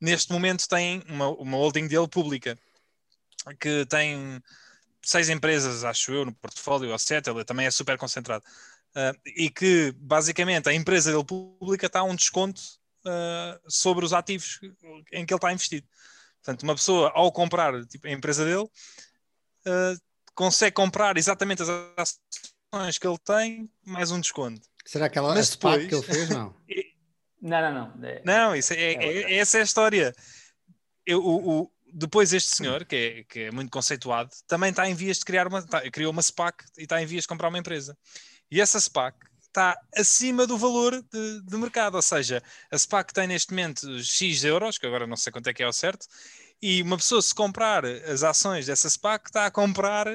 Neste momento tem uma, uma holding dele pública que tem seis empresas, acho eu, no portfólio, ou sete, ele também é super concentrado. Uh, e que basicamente a empresa dele pública está a um desconto uh, sobre os ativos em que ele está investido. Portanto, uma pessoa, ao comprar tipo, a empresa dele, uh, consegue comprar exatamente as ações que ele tem, mais um desconto. Será que ela, Mas depois... que ele fez? Não. não, não, não. É... Não, isso é, é, é, é essa é a história. Eu, o, o, depois este senhor, que é, que é muito conceituado, também está em vias de criar uma, tá, criou uma SPAC e está em vias de comprar uma empresa. E essa SPAC está acima do valor de, de, mercado, ou seja, a SPAC tem neste momento X euros, que agora não sei quanto é que é o certo, e uma pessoa se comprar as ações dessa SPAC está a comprar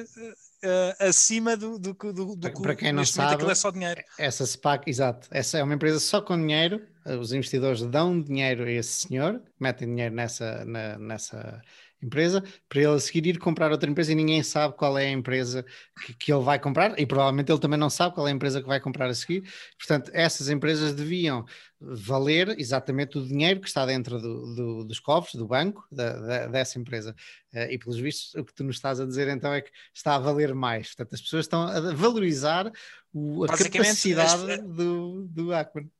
uh, acima do, do, do, do para quem não sabe, é só dinheiro. Essa SPAC, exato, essa é uma empresa só com dinheiro, os investidores dão dinheiro a esse senhor, metem dinheiro nessa, na, nessa empresa, para ele a seguir ir comprar outra empresa e ninguém sabe qual é a empresa que, que, ele vai comprar e provavelmente ele também não sabe qual é a empresa que vai comprar a seguir. Portanto, essas empresas deviam valer exatamente o dinheiro que está dentro do, do, dos cofres, do banco, da, da, dessa empresa. Uh, e pelos vistos, o que tu nos estás a dizer então é que está a valer mais. Portanto, as pessoas estão a valorizar o, a capacidade as... do, do Ackman.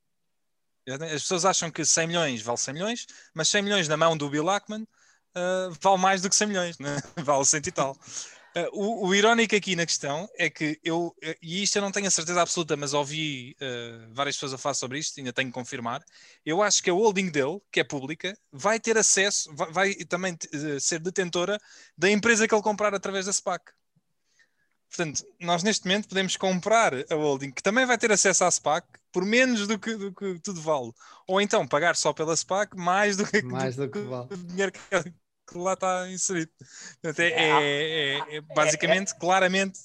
As pessoas acham que 100 milhões vale 100 milhões, mas 100 milhões na mão do Bill Ackman uh, vale mais do que 100 milhões, né? vale 100 e tal. Uh, o, o, irónico aqui na questão é que eu, e isto eu não tenho a certeza absoluta, mas ouvi uh, várias pessoas a falar sobre isto, ainda tenho que confirmar. Eu acho que a holding dele, que é pública, vai ter acesso, vai, vai também uh, ser detentora da empresa que ele comprar através da SPAC. Portanto, nós neste momento podemos comprar a holding, que também vai ter acesso à SPAC, por menos do que, do que tudo vale. Ou então pagar só pela SPAC mais do que, mais do, do que vale. o dinheiro que, que lá está inserido. Portanto, é, é, é, é basicamente, claramente.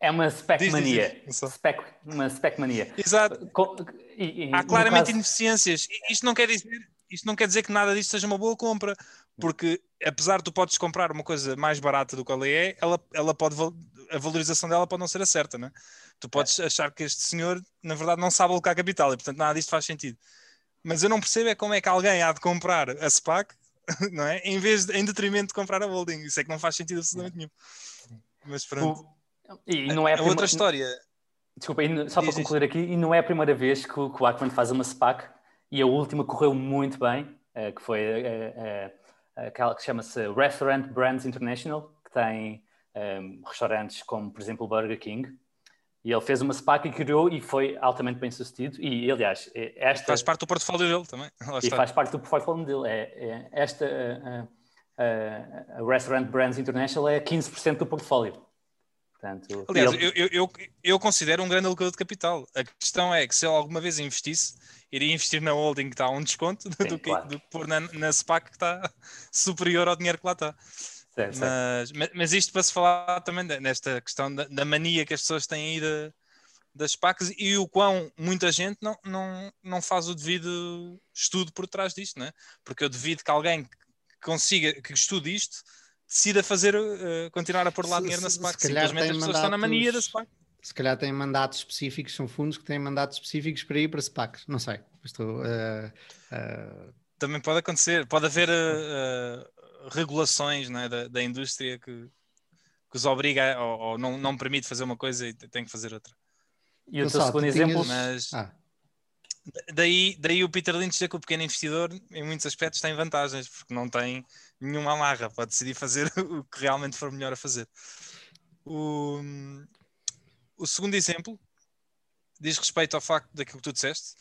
É uma spec mania. Spec, uma spec mania. Exato. E, e, Há claramente caso... ineficiências. Isto não quer dizer. Isto não quer dizer que nada disto seja uma boa compra, porque apesar de tu podes comprar uma coisa mais barata do que ela é, ela, ela pode, a valorização dela pode não ser a certa, né? Tu podes é. achar que este senhor, na verdade, não sabe alocar capital e, portanto, nada disto faz sentido. Mas eu não percebo é como é que alguém há de comprar a SPAC não é? Em vez de, em detrimento de comprar a holding. Isso é que não faz sentido absolutamente nenhum. Mas pronto. O, e não é a, outra história. Desculpa, só para concluir aqui, e não é a primeira vez que o, que o Ackman faz uma SPAC e a última correu muito bem, uh, que foi uh, uh, aquela que chama-se Restaurant Brands International, que tem um, restaurantes como, por exemplo, o Burger King, e ele fez uma SPAC e criou e foi altamente bem sucedido. E, aliás, é, esta. Faz parte do portfólio dele também. e faz parte do portfólio dele. É, é esta. A, a, a, Restaurant Brands International é 15% do portfólio. Portanto, Aliás, ele... eu, eu, eu, considero um grande alocador de capital. A questão é que se ele alguma vez investisse, iria investir na holding que está a um desconto Sim, do, que, claro. do que pôr na, na SPAC que está superior ao dinheiro que lá está. Certo, mas, certo. mas, isto para se falar também nesta questão da, da, mania que as pessoas têm aí de, das SPACs e o quão muita gente não, não, não faz o devido estudo por trás disto, né? porque eu devido que alguém que consiga, que estude isto, decida fazer, uh, continuar a pôr lá dinheiro na SPAC. Simplesmente as pessoas estão na mania da SPAC. Se calhar têm mandatos específicos, são fundos que têm mandatos específicos para ir para SPACs, não sei. Estou, uh, uh... Também pode acontecer, pode haver regulações né, da, da indústria que, que os obriga ou, ou, não, não permite fazer uma coisa e tem que fazer outra. E o teu segundo exemplo, mas ah. daí, daí o Peter Lynch dizer que o pequeno investidor, em muitos aspectos, tem vantagens, porque não tem nenhuma amarra, pode decidir fazer o que realmente for melhor a fazer. O, o segundo exemplo diz respeito ao facto daquilo que tu disseste,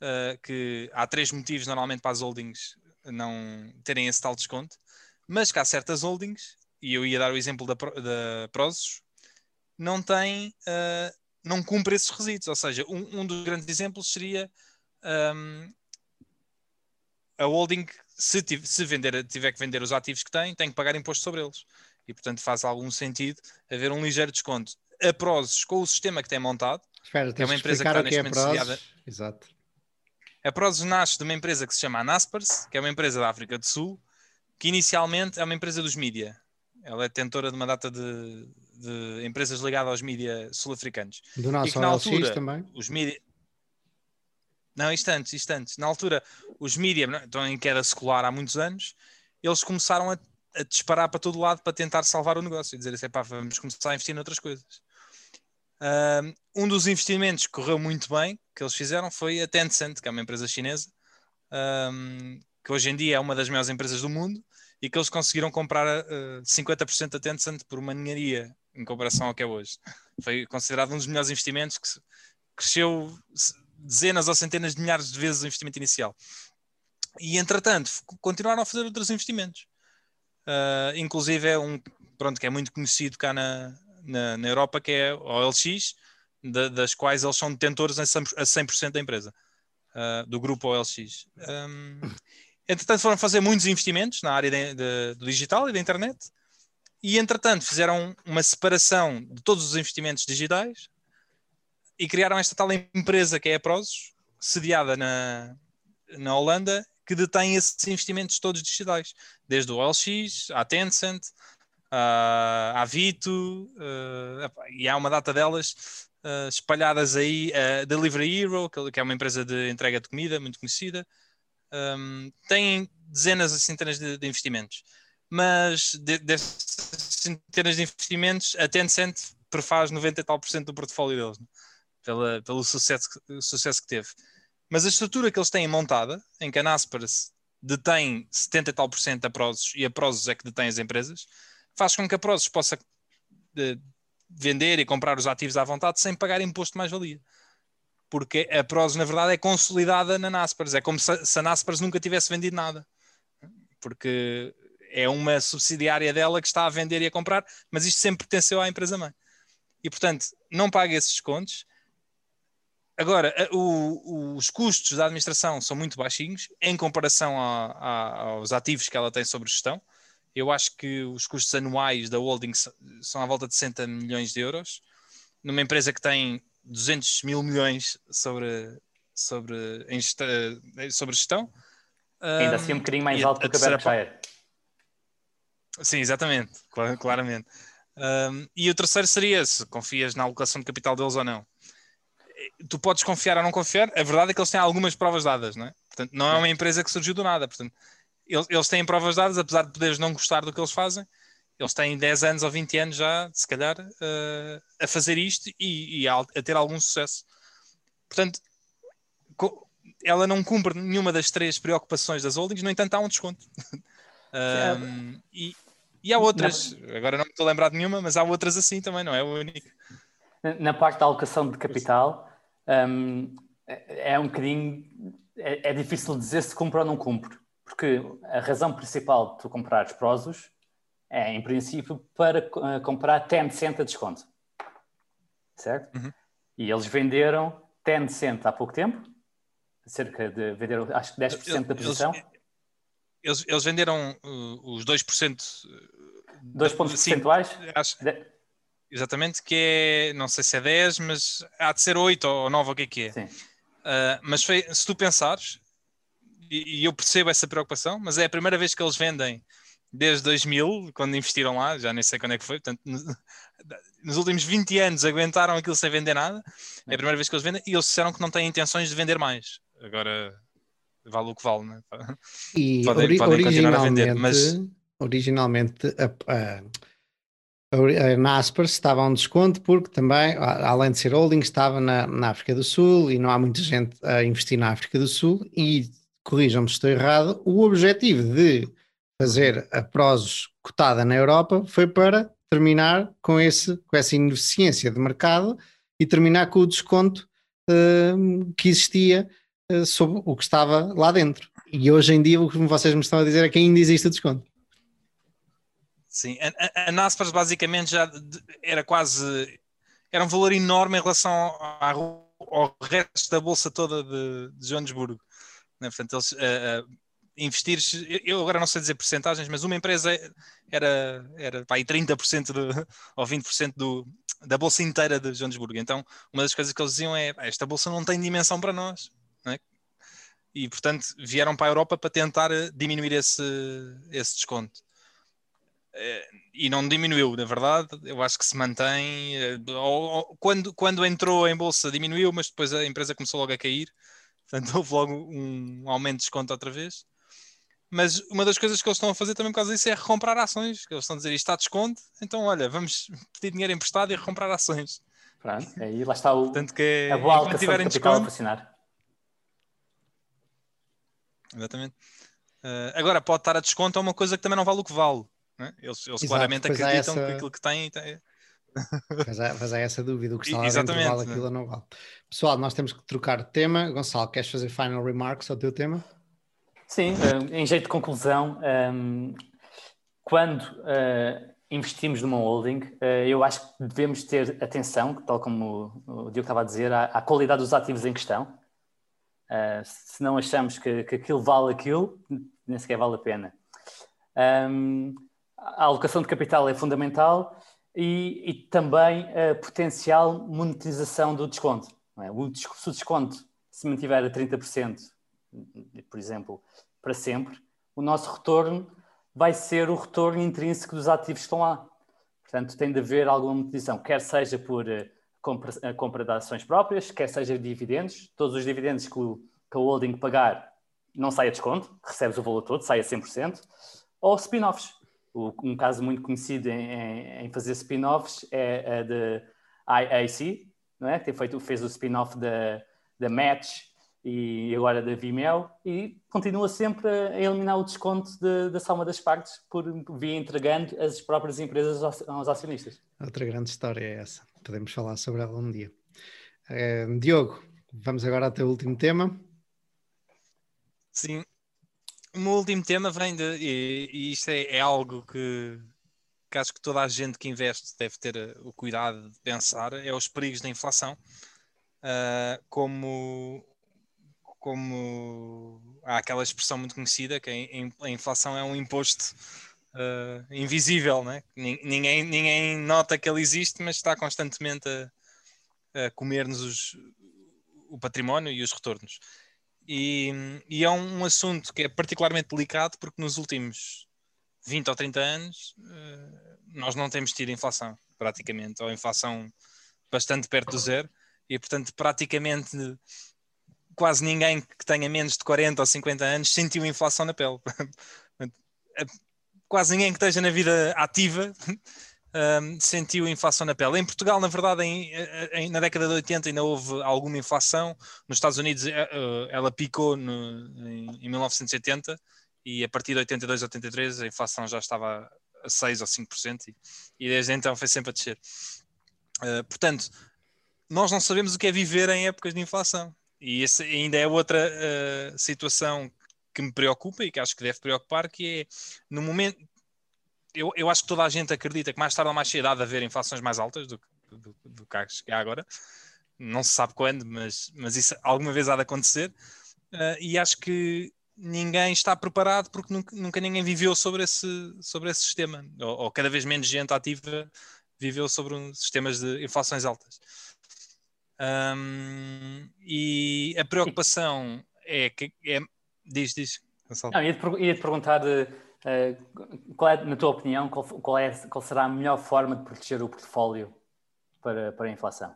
uh, que há três motivos normalmente para as holdings não terem esse tal desconto, mas que há certas holdings, e eu ia dar o exemplo da, da Prozos, não tem, uh, não cumpre esses requisitos. Ou seja, um, um dos grandes exemplos seria um, a holding, se, se vender, tiver que vender os ativos que tem, tem que pagar imposto sobre eles. E, portanto, faz algum sentido haver um ligeiro desconto. A Prozos, com o sistema que tem montado, Espera, é uma empresa que está neste é momento sediada. Exato. A Prozos nasce de uma empresa que se chama Naspers, que é uma empresa da África do Sul, que inicialmente é uma empresa dos mídia. Ela é detentora de uma data de, de empresas ligadas aos mídia sul-africanos. Do nosso na altura, também? Os mídia... Não, isto antes, isto antes. Na altura, os mídia estão em queda secular há muitos anos, eles começaram a, a disparar para todo lado para tentar salvar o negócio e dizer assim, pá, vamos começar a investir noutras coisas. Um dos investimentos que correu muito bem, que eles fizeram, foi a Tencent, que é uma empresa chinesa, um, que hoje em dia é uma das maiores empresas do mundo, e que eles conseguiram comprar uh, 50% da Tencent por uma ninharia em comparação ao que é hoje. Foi considerado um dos melhores investimentos que cresceu dezenas ou centenas de milhares de vezes o investimento inicial. E entretanto, continuaram a fazer outros investimentos. Uh, inclusive é um pronto que é muito conhecido cá na, na, na Europa, que é a OLX, das quais eles são detentores a 100%, da empresa, uh, do grupo OLX. Um, entretanto, foram fazer muitos investimentos na área de, de, do digital e da internet, e entretanto fizeram uma separação de todos os investimentos digitais e criaram esta tal empresa que é a Prozos, sediada na, na Holanda, que detém esses investimentos todos digitais, desde o OLX, a Tencent, a Vito, uh, e há uma data delas uh, espalhadas aí, a Delivery Hero, que é uma empresa de entrega de comida muito conhecida, um, dezenas e centenas de, de investimentos. Mas de, dessas centenas de investimentos, a Tencent prefaz 90 e tal por cento do portfólio deles, né? Pela, pelo sucesso, sucesso que teve. Mas a estrutura que eles têm montada, em que a Naspers detém 70 e tal por cento da Prozos e a Prozos é que detém as empresas, faz com que a Prozos possa de, vender e comprar os ativos à vontade sem pagar imposto de mais-valia. Porque a Prozos, na verdade, é consolidada na Naspers. É como se, se a Naspers nunca tivesse vendido nada. Porque é uma subsidiária dela que está a vender e a comprar, mas isto sempre pertenceu à empresa-mãe. E, portanto, não paga esses descontos. Agora, o, os custos da administração são muito baixinhos em comparação a, a, aos ativos que ela tem sobre gestão. Eu acho que os custos anuais da holding são à volta de 60 milhões de euros, numa empresa que tem 200 mil milhões sobre, sobre, em gestão, sobre gestão. Ainda assim um bocadinho mais alto do que a Berkshire. Sim, exatamente, claramente. Um, e o terceiro seria se confias na alocação de capital deles ou não. Tu podes confiar ou não confiar, a verdade é que eles têm algumas provas dadas, não é? Portanto, não é uma empresa que surgiu do nada. Portanto, eles, eles têm provas dadas, apesar de poderes não gostar do que eles fazem, eles têm 10 anos ou 20 anos já, se calhar, uh, a fazer isto e, e a, a, ter algum sucesso. Portanto, ela não cumpre nenhuma das três preocupações das holdings, no entanto, há um desconto. um, e, e há outras, não. agora não me estou a lembrar de nenhuma, mas há outras assim também, não é o único. Na parte da alocação de capital, um, é, é um bocadinho. É, é difícil dizer se cumpre ou não cumpre porque a razão principal de tu comprares Prozos é, em princípio, para uh, comprar 10% a desconto. Certo? Uhum. E eles venderam 10% há pouco tempo, cerca de, venderam acho que 10% da posição. Eles, eles venderam uh, os 2%. 2 pontos percentuais? Acho, exatamente, que é, não sei se é 10, mas há de ser 8 ou 9, o que é que é. Uh, mas foi, se tu pensares, e, e, eu percebo essa preocupação, mas é a primeira vez que eles vendem desde 2000, quando investiram lá, já nem sei quando é que foi, portanto, nos últimos 20 anos aguentaram aquilo sem vender nada, é a primeira vez que eles vendem, e eles disseram que não têm intenções de vender mais. Agora, vale o que vale, né? E podem, ori podem continuar a vender, mas... Originalmente, a, a a Naspers estava a um desconto porque também, além de ser holding, estava na, na, África do Sul e não há muita gente a investir na África do Sul e, corrijam-me se estou errado, o objetivo de fazer a Prozos cotada na Europa foi para terminar com, esse, com essa ineficiência de mercado e terminar com o desconto uh, que existia uh, sobre o que estava lá dentro. E hoje em dia o que vocês me estão a dizer é que ainda existe o desconto. Sim, a, a Naspers basicamente já era quase era um valor enorme em relação ao, ao resto da bolsa toda de, de Joanesburgo. Né? Portanto, eles uh, uh, investir, eu agora não sei dizer porcentagens, mas uma empresa era, era pá, 30% do, ou 20% do, da bolsa inteira de Joanesburgo. Então, uma das coisas que eles diziam é: esta bolsa não tem dimensão para nós. É? E, portanto, vieram para a Europa para tentar diminuir esse, esse desconto. Eh, e não diminuiu, na verdade, eu acho que se mantém. Eh, quando, quando entrou em bolsa diminuiu, mas depois a empresa começou logo a cair, portanto houve logo um aumento de desconto outra vez. Mas uma das coisas que eles estão a fazer também por causa disso é recomprar ações. Eles estão a dizer isto está a desconto, então olha, vamos pedir dinheiro emprestado e recomprar ações. Pronto, aí lá está o, Portanto, que, a boa alocação de capital desconto, a funcionar. Exatamente. Uh, agora, pode estar a desconto a uma coisa que também não vale o que vale. Né? Eles, eles claramente acreditam essa... que aquilo que têm. Tem... Mas há, mas há essa dúvida, o que está lá Exatamente, dentro vale aquilo ou não vale. Pessoal, nós temos que trocar de tema. Gonçalo, queres fazer final remarks ao teu tema? Sim, eh, em jeito de conclusão, ehm, quando uh, investimos numa holding, eu acho que devemos ter atenção, tal como o, Diogo estava a dizer, à, qualidade dos ativos em questão. Se não achamos que, aquilo vale aquilo, nem sequer vale a pena. A alocação de capital é fundamental e, também a potencial monetização do desconto. É? Se o desconto se mantiver a 30%, por exemplo, para sempre, o nosso retorno vai ser o retorno intrínseco dos ativos que estão lá. Portanto, tem de haver alguma monetização, quer seja por eh, compra, eh, compra de ações próprias, quer seja dividendos. Todos os dividendos que o, que o holding pagar não sai a desconto, recebes o valor todo, sai a 100%, ou spin-offs um caso muito conhecido em, em fazer spin-offs é a de IAC, não é? Tem feito, fez o spin-off da, da Match e agora da Vimeo e continua sempre a eliminar o desconto de, da soma das partes por vir entregando as próprias empresas aos, aos acionistas. Outra grande história é essa. Podemos falar sobre ela um dia. Uh, Diogo, vamos agora ao teu último tema. Sim, o meu último tema vem de. E, e isto é, é algo que, que, acho que toda a gente que investe deve ter eh, o cuidado de pensar: é os perigos da inflação. Uh, como, como há aquela expressão muito conhecida que a, inflação é um imposto uh, invisível, né? ninguém, ninguém nota que ele existe, mas está constantemente a, a comer-nos o património e os retornos. E, e, é um assunto que é particularmente delicado porque nos últimos 20 ou 30 anos uh, nós não temos tido inflação, praticamente, ou inflação bastante perto do zero, e portanto, praticamente quase ninguém que tenha menos de 40 ou 50 anos sentiu inflação na pele. quase ninguém que esteja na vida ativa um, sentiu inflação na pele. Em Portugal, na verdade, em, em, na década de 80 ainda houve alguma inflação. Nos Estados Unidos uh, ela picou no, em, em, 1980 e a partir de 82, 83 a inflação já estava a 6 ou 5% e, e desde então foi sempre a descer. Uh, portanto, nós não sabemos o que é viver em épocas de inflação. E essa ainda é outra uh, situação que me preocupa e que acho que deve preocupar, que é no momento, eu, eu acho que toda a gente acredita que mais tarde ou mais cedo há de haver inflações mais altas do, do, do que há agora. Não se sabe quando, mas, mas isso alguma vez há de acontecer. Uh, e acho que ninguém está preparado porque nunca, nunca ninguém viveu sobre esse, sobre esse sistema. Ou, ou, cada vez menos gente ativa viveu sobre um, sistemas de inflações altas. Um, e a preocupação é que é, diz, diz. Não, ia-te ia perguntar de, uh, qual é, na tua opinião, qual, qual, é, qual será a melhor forma de proteger o portfólio para, para a inflação?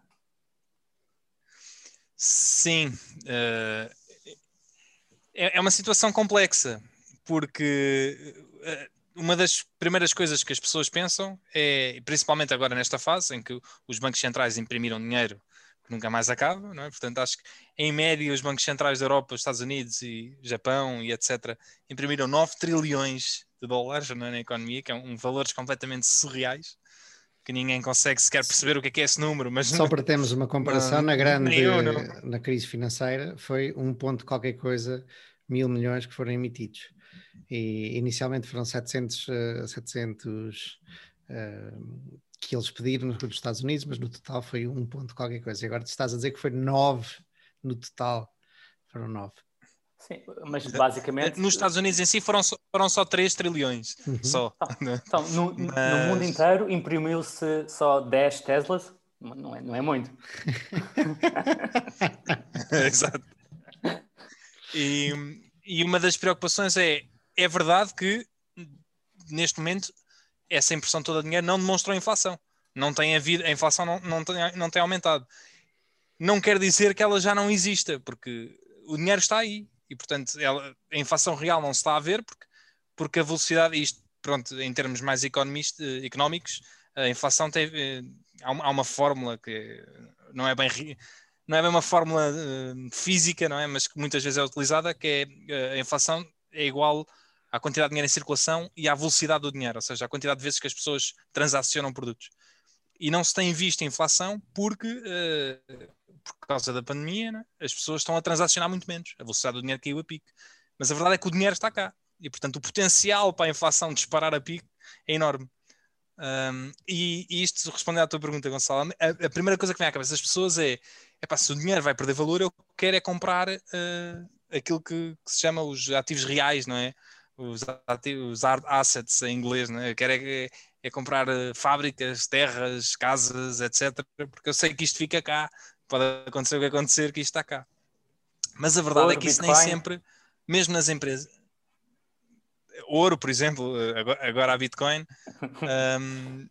Sim, uh, é, é, uma situação complexa, porque uh, uma das primeiras coisas que as pessoas pensam é, principalmente agora nesta fase em que os bancos centrais imprimiram dinheiro que nunca mais acaba, não é? Portanto, acho que em média os bancos centrais da Europa, Estados Unidos e Japão e etc. imprimiram 9 trilhões de dólares na economia, que é um valores completamente surreais que ninguém consegue sequer perceber o que é, que é esse número. Mas Só para termos uma comparação, não, na grande, eu, na crise financeira, foi um ponto qualquer coisa, mil milhões que foram emitidos. E inicialmente foram 700, uh, 700 uh, que eles pediram nos Estados Unidos, mas no total foi um ponto qualquer coisa. E agora tu estás a dizer que foi nove no total. Foram nove. Sim, mas basicamente. Nos Estados Unidos em si foram só, foram só 3 trilhões. Uhum. Só. Então, então no, mas... no, mundo inteiro imprimiu-se só 10 Teslas. Não é, não é muito. Exato. E, e uma das preocupações é: é verdade que neste momento essa impressão toda de dinheiro não demonstrou inflação. Não tem havido, a inflação não, não, tem, não tem aumentado. Não quer dizer que ela já não exista, porque o dinheiro está aí e, portanto, ela, a inflação real não se está a ver porque, porque a velocidade, isto, pronto, em termos mais económicos, a inflação tem, eh, há, uma, há uma fórmula que não é bem não é bem uma fórmula uh, física, não é? Mas que muitas vezes é utilizada, que é a inflação é igual à quantidade de dinheiro em circulação e à velocidade do dinheiro, ou seja, à quantidade de vezes que as pessoas transacionam produtos. E não se tem visto inflação porque, uh, por causa da pandemia, né, as pessoas estão a transacionar muito menos. A velocidade do dinheiro caiu a pique. Mas a verdade é que o dinheiro está cá. E, portanto, o potencial para a inflação disparar a pique é enorme. Um, e, e, isto, respondendo à tua pergunta, Gonçalo, a, a, primeira coisa que vem à cabeça das pessoas é: é se o dinheiro vai perder valor, eu quero é comprar uh, aquilo que, que, se chama os ativos reais, não é? Os, ativos, hard assets em inglês, né? eu quero é, é comprar eh, fábricas, terras, casas, etc. Porque eu sei que isto fica cá, pode acontecer o que acontecer, que isto está cá. Mas a verdade Ouro, é que isso Bitcoin. nem sempre, mesmo nas empresas, ouro, por exemplo, eh, agora, a Bitcoin, um,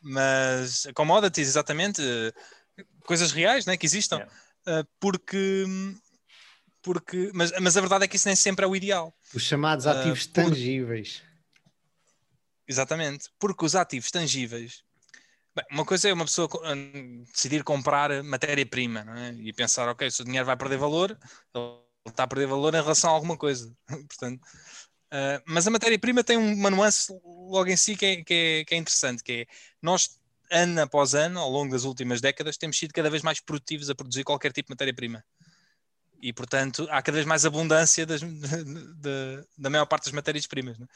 mas commodities, exatamente, eh, coisas reais né, que existam, yeah. porque porque, mas, mas a verdade é que isso nem sempre é o ideal. Os chamados ah, ativos uh, tangíveis. Exatamente, porque os ativos tangíveis. Bem, uma coisa é uma pessoa decidir comprar matéria-prima é? e pensar, ok, se o dinheiro vai perder valor, ele está a perder valor em relação a alguma coisa. Portanto, uh, mas a matéria-prima tem uma nuance logo em si que é, que é, que é interessante, que é nós ano após ano, ao longo das últimas décadas, temos sido cada vez mais produtivos a produzir qualquer tipo de matéria-prima e portanto há cada vez mais abundância das, de, de, da maior parte das matérias-primas. Né?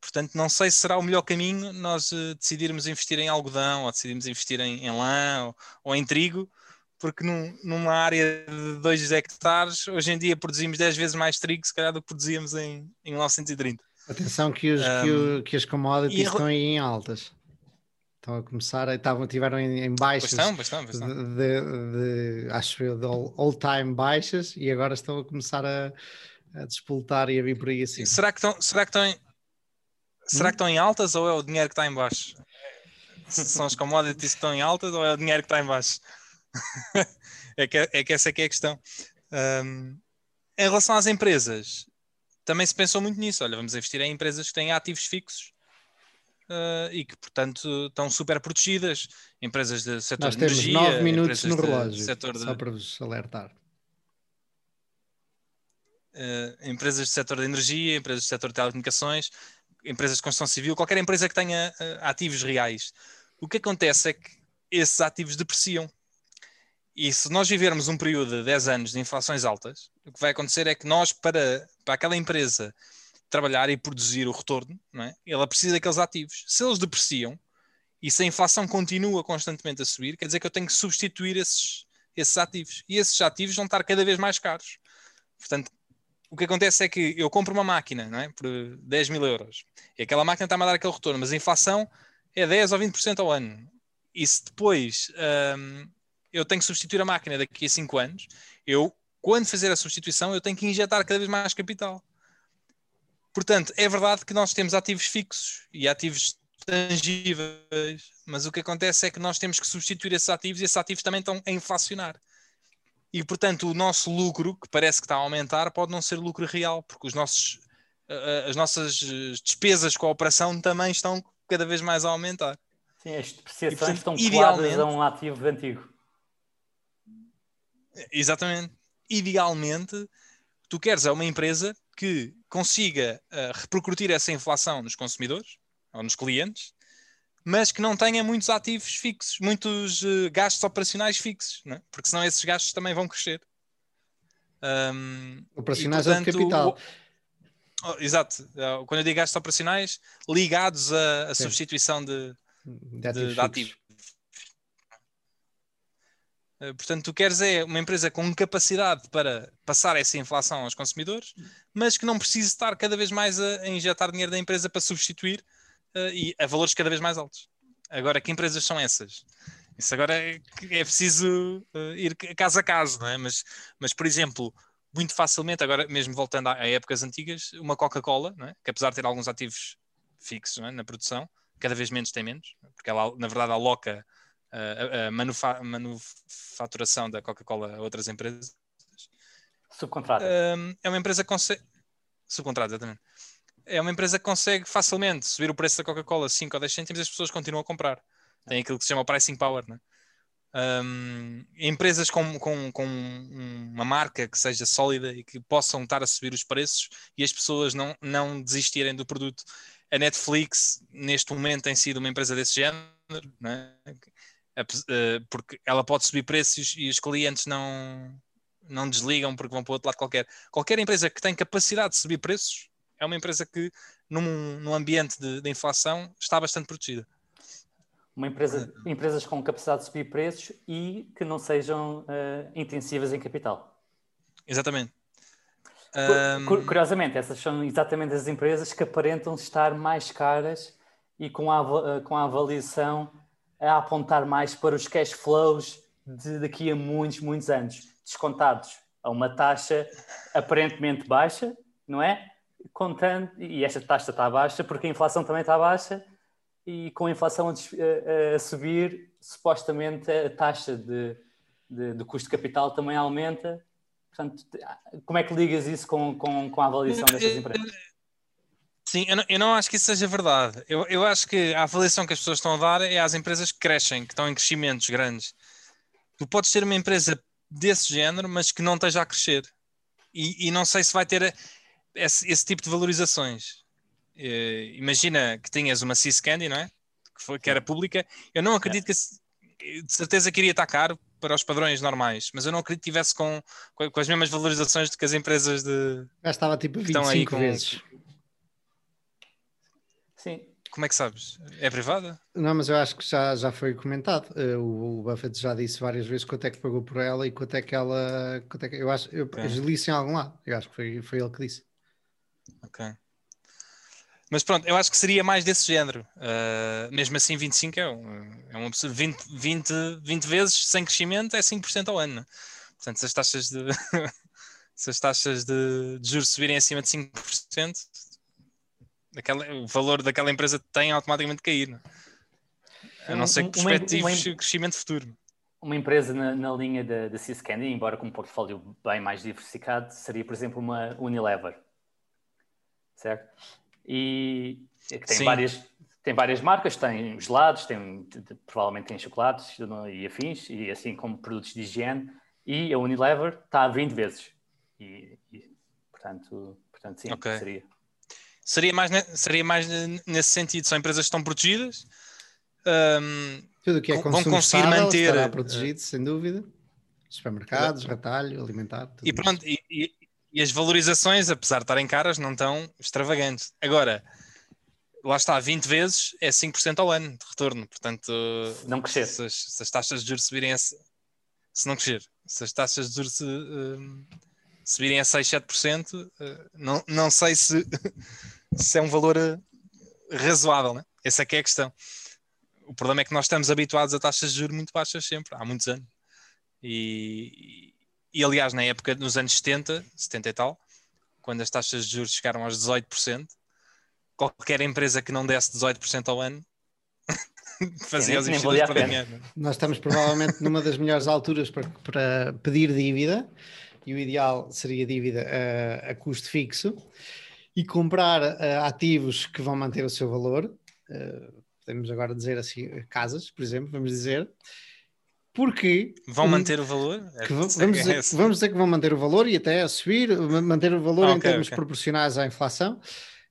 Portanto, não sei se será o melhor caminho nós uh, decidirmos investir em algodão ou decidirmos investir em, em lã ou, ou, em trigo, porque num, numa área de 2 hectares, hoje em dia produzimos 10 vezes mais trigo, se calhar, do que produzíamos em, em 1930. Atenção que, os, um, que, o, que as commodities estão aí em altas. Estão a começar, estavam, tiveram em, em baixas. Bastão, bastão, bastão. De, de, de, acho eu, de all-time baixas e agora estão a começar a, a despoltar e a vir por aí assim. Será que estão, será que estão, em, será hum? que estão em altas ou é o dinheiro que está em baixo? São as commodities que estão em altas ou é o dinheiro que está em baixo? é, que, é que essa é que é a questão. Um, em relação às empresas, também se pensou muito nisso. Olha, vamos investir em empresas que têm ativos fixos uh, e que, portanto, estão super protegidas. Empresas do setor Nós de energia. Nós temos 9 minutos no relógio, setor de... só para vos alertar. Uh, empresas do setor de energia, empresas do setor de telecomunicações, empresas de construção civil, qualquer empresa que tenha uh, ativos reais. O que acontece é que esses ativos depreciam. E se nós vivermos um período de 10 anos de inflações altas, o que vai acontecer é que nós, para, para aquela empresa trabalhar e produzir o retorno, não é? ela precisa daqueles ativos. Se eles depreciam e se a inflação continua constantemente a subir, quer dizer que eu tenho que substituir esses, esses ativos. E esses ativos vão estar cada vez mais caros. Portanto, o que acontece é que eu compro uma máquina não é? por 10 mil euros e aquela máquina está-me a dar aquele retorno, mas a inflação é 10 ou 20% ao ano. e se depois um, eu tenho que substituir a máquina daqui a 5 anos, eu, quando fazer a substituição, eu tenho que injetar cada vez mais capital. Portanto, é verdade que nós temos ativos fixos e ativos tangíveis, mas o que acontece é que nós temos que substituir esses ativos e esses ativos também estão a inflacionar. E, portanto, o nosso lucro, que parece que está a aumentar, pode não ser lucro real, porque os nossos, as nossas despesas com a operação também estão cada vez mais a aumentar. Sim, as depreciações estão coladas a um ativo antigo. Exatamente. Idealmente, tu queres é uma empresa que consiga uh, repercutir essa inflação nos consumidores ou nos clientes, mas que não tenha muitos ativos fixos, muitos uh, gastos operacionais fixos, é? porque senão esses gastos também vão crescer. Um, operacionais e, portanto, é de capital. O, oh, exato. Eh, quando eu digo gastos operacionais, ligados à, substituição de, de ativos. De, ativos. Eh, portanto, tu queres é uma empresa com capacidade para passar essa inflação aos consumidores, mas que não precise estar cada vez mais a, injetar dinheiro da empresa para substituir uh, e a valores cada vez mais altos. Agora, que empresas são essas? Isso agora é, é preciso uh, ir caso a caso, não é? Mas, mas, por exemplo, muito facilmente, agora mesmo voltando a, a épocas antigas, uma Coca-Cola, é? que apesar de ter alguns ativos fixos é? na produção, cada vez menos tem menos, porque ela, na verdade, aloca a, a manufa manufaturação da Coca-Cola a outras empresas. Subcontrata. Um, é uma empresa que consegue. Subcontrata, exatamente. É uma empresa que consegue facilmente subir o preço da Coca-Cola 5 ou 10 cêntimos e as pessoas continuam a comprar. Tem aquilo que se chama pricing power, né? Um, empresas com, com, com, uma marca que seja sólida e que possam estar a subir os preços e as pessoas não, não desistirem do produto. A Netflix, neste momento, tem sido uma empresa desse género, né? Eh, porque ela pode subir preços e os clientes não, não desligam porque vão para o outro lado qualquer. Qualquer empresa que tem capacidade de subir preços é uma empresa que, num, num ambiente de, de inflação, está bastante protegida. Uma empresa, empresas com capacidade de subir preços e que não sejam uh, intensivas em capital. Exatamente. Um... Curiosamente, essas são exatamente as empresas que aparentam estar mais caras e com a, eh, com a avaliação a apontar mais para os cash flows de daqui a muitos, muitos anos, descontados a uma taxa aparentemente baixa, não é? Contando, e esta taxa está baixa porque a inflação também está baixa, e com a inflação a, a, a subir, supostamente a taxa de, de, de, custo de capital também aumenta. Portanto, como é que ligas isso com, com, com a avaliação dessas empresas? Sim, eu não, eu não, acho que isso seja verdade. Eu, eu acho que a avaliação que as pessoas estão a dar é às empresas que crescem, que estão em crescimentos grandes. Tu podes ter uma empresa desse género, mas que não esteja a crescer. E, e não sei se vai ter esse, esse tipo de valorizações. Uh, imagina que tinhas uma Candy, não é? Que, foi, que era pública. Eu não acredito que, de certeza que iria estar caro para os padrões normais, mas eu não acredito que tivesse com, com, as mesmas valorizações do que as empresas de. Já estava tipo 25 estão aí com, vezes. Como é que sabes? É privada? Não, mas eu acho que já, já foi comentado. Uh, o, o, Buffett já disse várias vezes quanto é que pagou por ela e quanto é que ela. Quanto é que, eu acho. Eu, okay. eu li isso em algum lado. Eu acho que foi, foi ele que disse. Ok. Mas pronto, eu acho que seria mais desse género. Uh, mesmo assim, 25 é, um, é um 20, 20, 20 vezes sem crescimento é 5% ao ano. Portanto, se as taxas de. se as taxas de, de juros subirem acima de 5%, aquela, o valor daquela empresa tem automaticamente cair. Não? É? A não ser que perspectives de crescimento futuro. Uma empresa na, na linha da, da Candy, embora com um portfólio bem mais diversificado, seria, por exemplo, uma Unilever. Certo? E é que tem várias, tem várias marcas, tem gelados, tem, provavelmente tem chocolates e afins, e assim como produtos de higiene, e a Unilever está a 20 vezes. E, e portanto, portanto, sim, okay. seria. Seria mais, seria mais nesse sentido, são empresas que estão protegidas. Um, Tudo que é vão conseguir manter estará protegido, sem dúvida. Supermercados, retalho, alimentar. e pronto, e, e, e, as valorizações, apesar de estarem caras, não estão extravagantes. Agora, lá está, 20 vezes é 5% ao ano de retorno. Portanto, não crescer. Se, se as taxas de juros subirem, a, se não crescer, se as taxas de juros uh, subirem a 6, 7%, uh, não, não sei se se é um valor eh, razoável, né? Essa é que é a questão. o problema é que nós estamos habituados a taxas de juros muito baixas sempre, há muitos anos. E, e aliás, na época, nos anos 70, 70 e tal, quando as taxas de juros chegaram aos 18%, qualquer empresa que não desse 18% ao ano fazia os investidores para dinheiro. É? Nós estamos provavelmente numa das melhores alturas para, para pedir dívida e o ideal seria dívida a, a custo fixo e comprar uh, ativos que vão manter o seu valor. Uh, podemos agora dizer assim, casas, por exemplo, vamos dizer. Porque vão manter o valor? É vamos, dizer, vamos, dizer, que vão manter o valor e até a subir, manter o valor ah, em termos okay. proporcionais à inflação.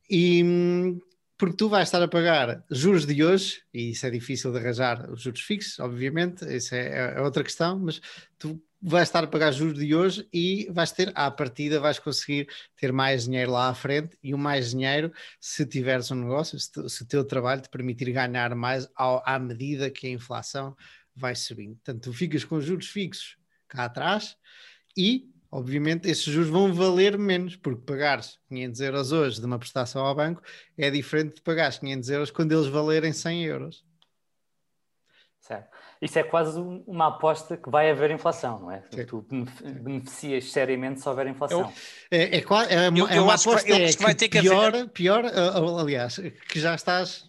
E porque tu vais estar a pagar juros de hoje, e isso é difícil de arranjar os juros fixos, obviamente, isso é, é outra questão, mas tu vais estar a pagar juros de hoje e vais ter, à partida, vais conseguir ter mais dinheiro lá à frente e o mais dinheiro se tiveres um negócio, se, se o teu trabalho te permitir ganhar mais ao, à medida que a inflação vai subindo. Portanto, tu ficas com juros fixos cá atrás e obviamente esses juros vão valer menos, porque pagares 500 euros hoje de uma prestação ao banco é diferente de pagares 500 euros quando eles valerem 100 euros. Certo. Isso é quase uma aposta que vai haver inflação, não é? Sim. Tu beneficias seriamente se houver inflação. é, é, é, uma, eu, é uma aposta que, é que, vai ter que pior, haver... pior, aliás, que já estás,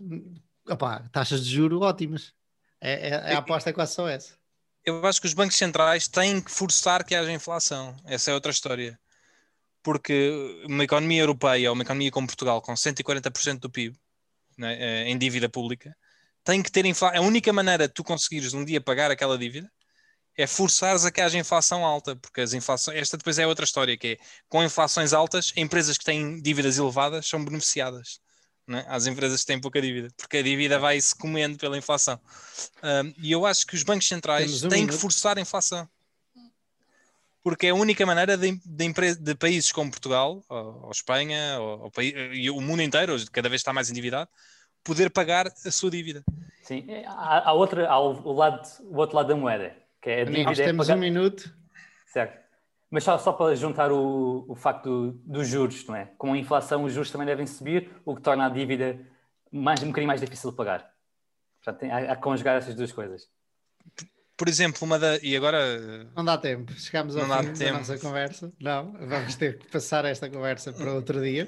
opá, taxas de juro ótimas. É, é, é a aposta é quase só essa eu acho que os bancos centrais têm que forçar que haja inflação. Essa é outra história. Porque uma economia europeia ou uma economia como Portugal, com 140% do PIB né, em dívida pública, tem que ter inflação. A única maneira de tu conseguires um dia pagar aquela dívida é forçares a que haja inflação alta, porque as inflações, esta depois é outra história, que é com inflações altas, empresas que têm dívidas elevadas são beneficiadas né? às empresas que têm pouca dívida, porque a dívida vai-se comendo pela inflação. Um, e eu acho que os bancos centrais um têm minuto. que forçar a inflação. Porque é a única maneira de, de, de países como Portugal, ou, ou Espanha, ou, ou, e o mundo inteiro, cada vez está mais endividado, poder pagar a sua dívida. Sim, há, há, outra, há o, o, lado, o outro lado da moeda, que é a dívida. Nós temos é um minuto. Certo. Mas só, só para juntar o, o facto do, dos juros, não é? Com a inflação, os juros também devem subir, o que torna a dívida mais, um bocadinho mais difícil de pagar. Portanto, tem, há, há conjugar essas duas coisas. Por exemplo, uma da. E agora. Não dá tempo. Chegamos ao fim tempo. da nossa conversa. Não, vamos ter que passar esta conversa para outro dia.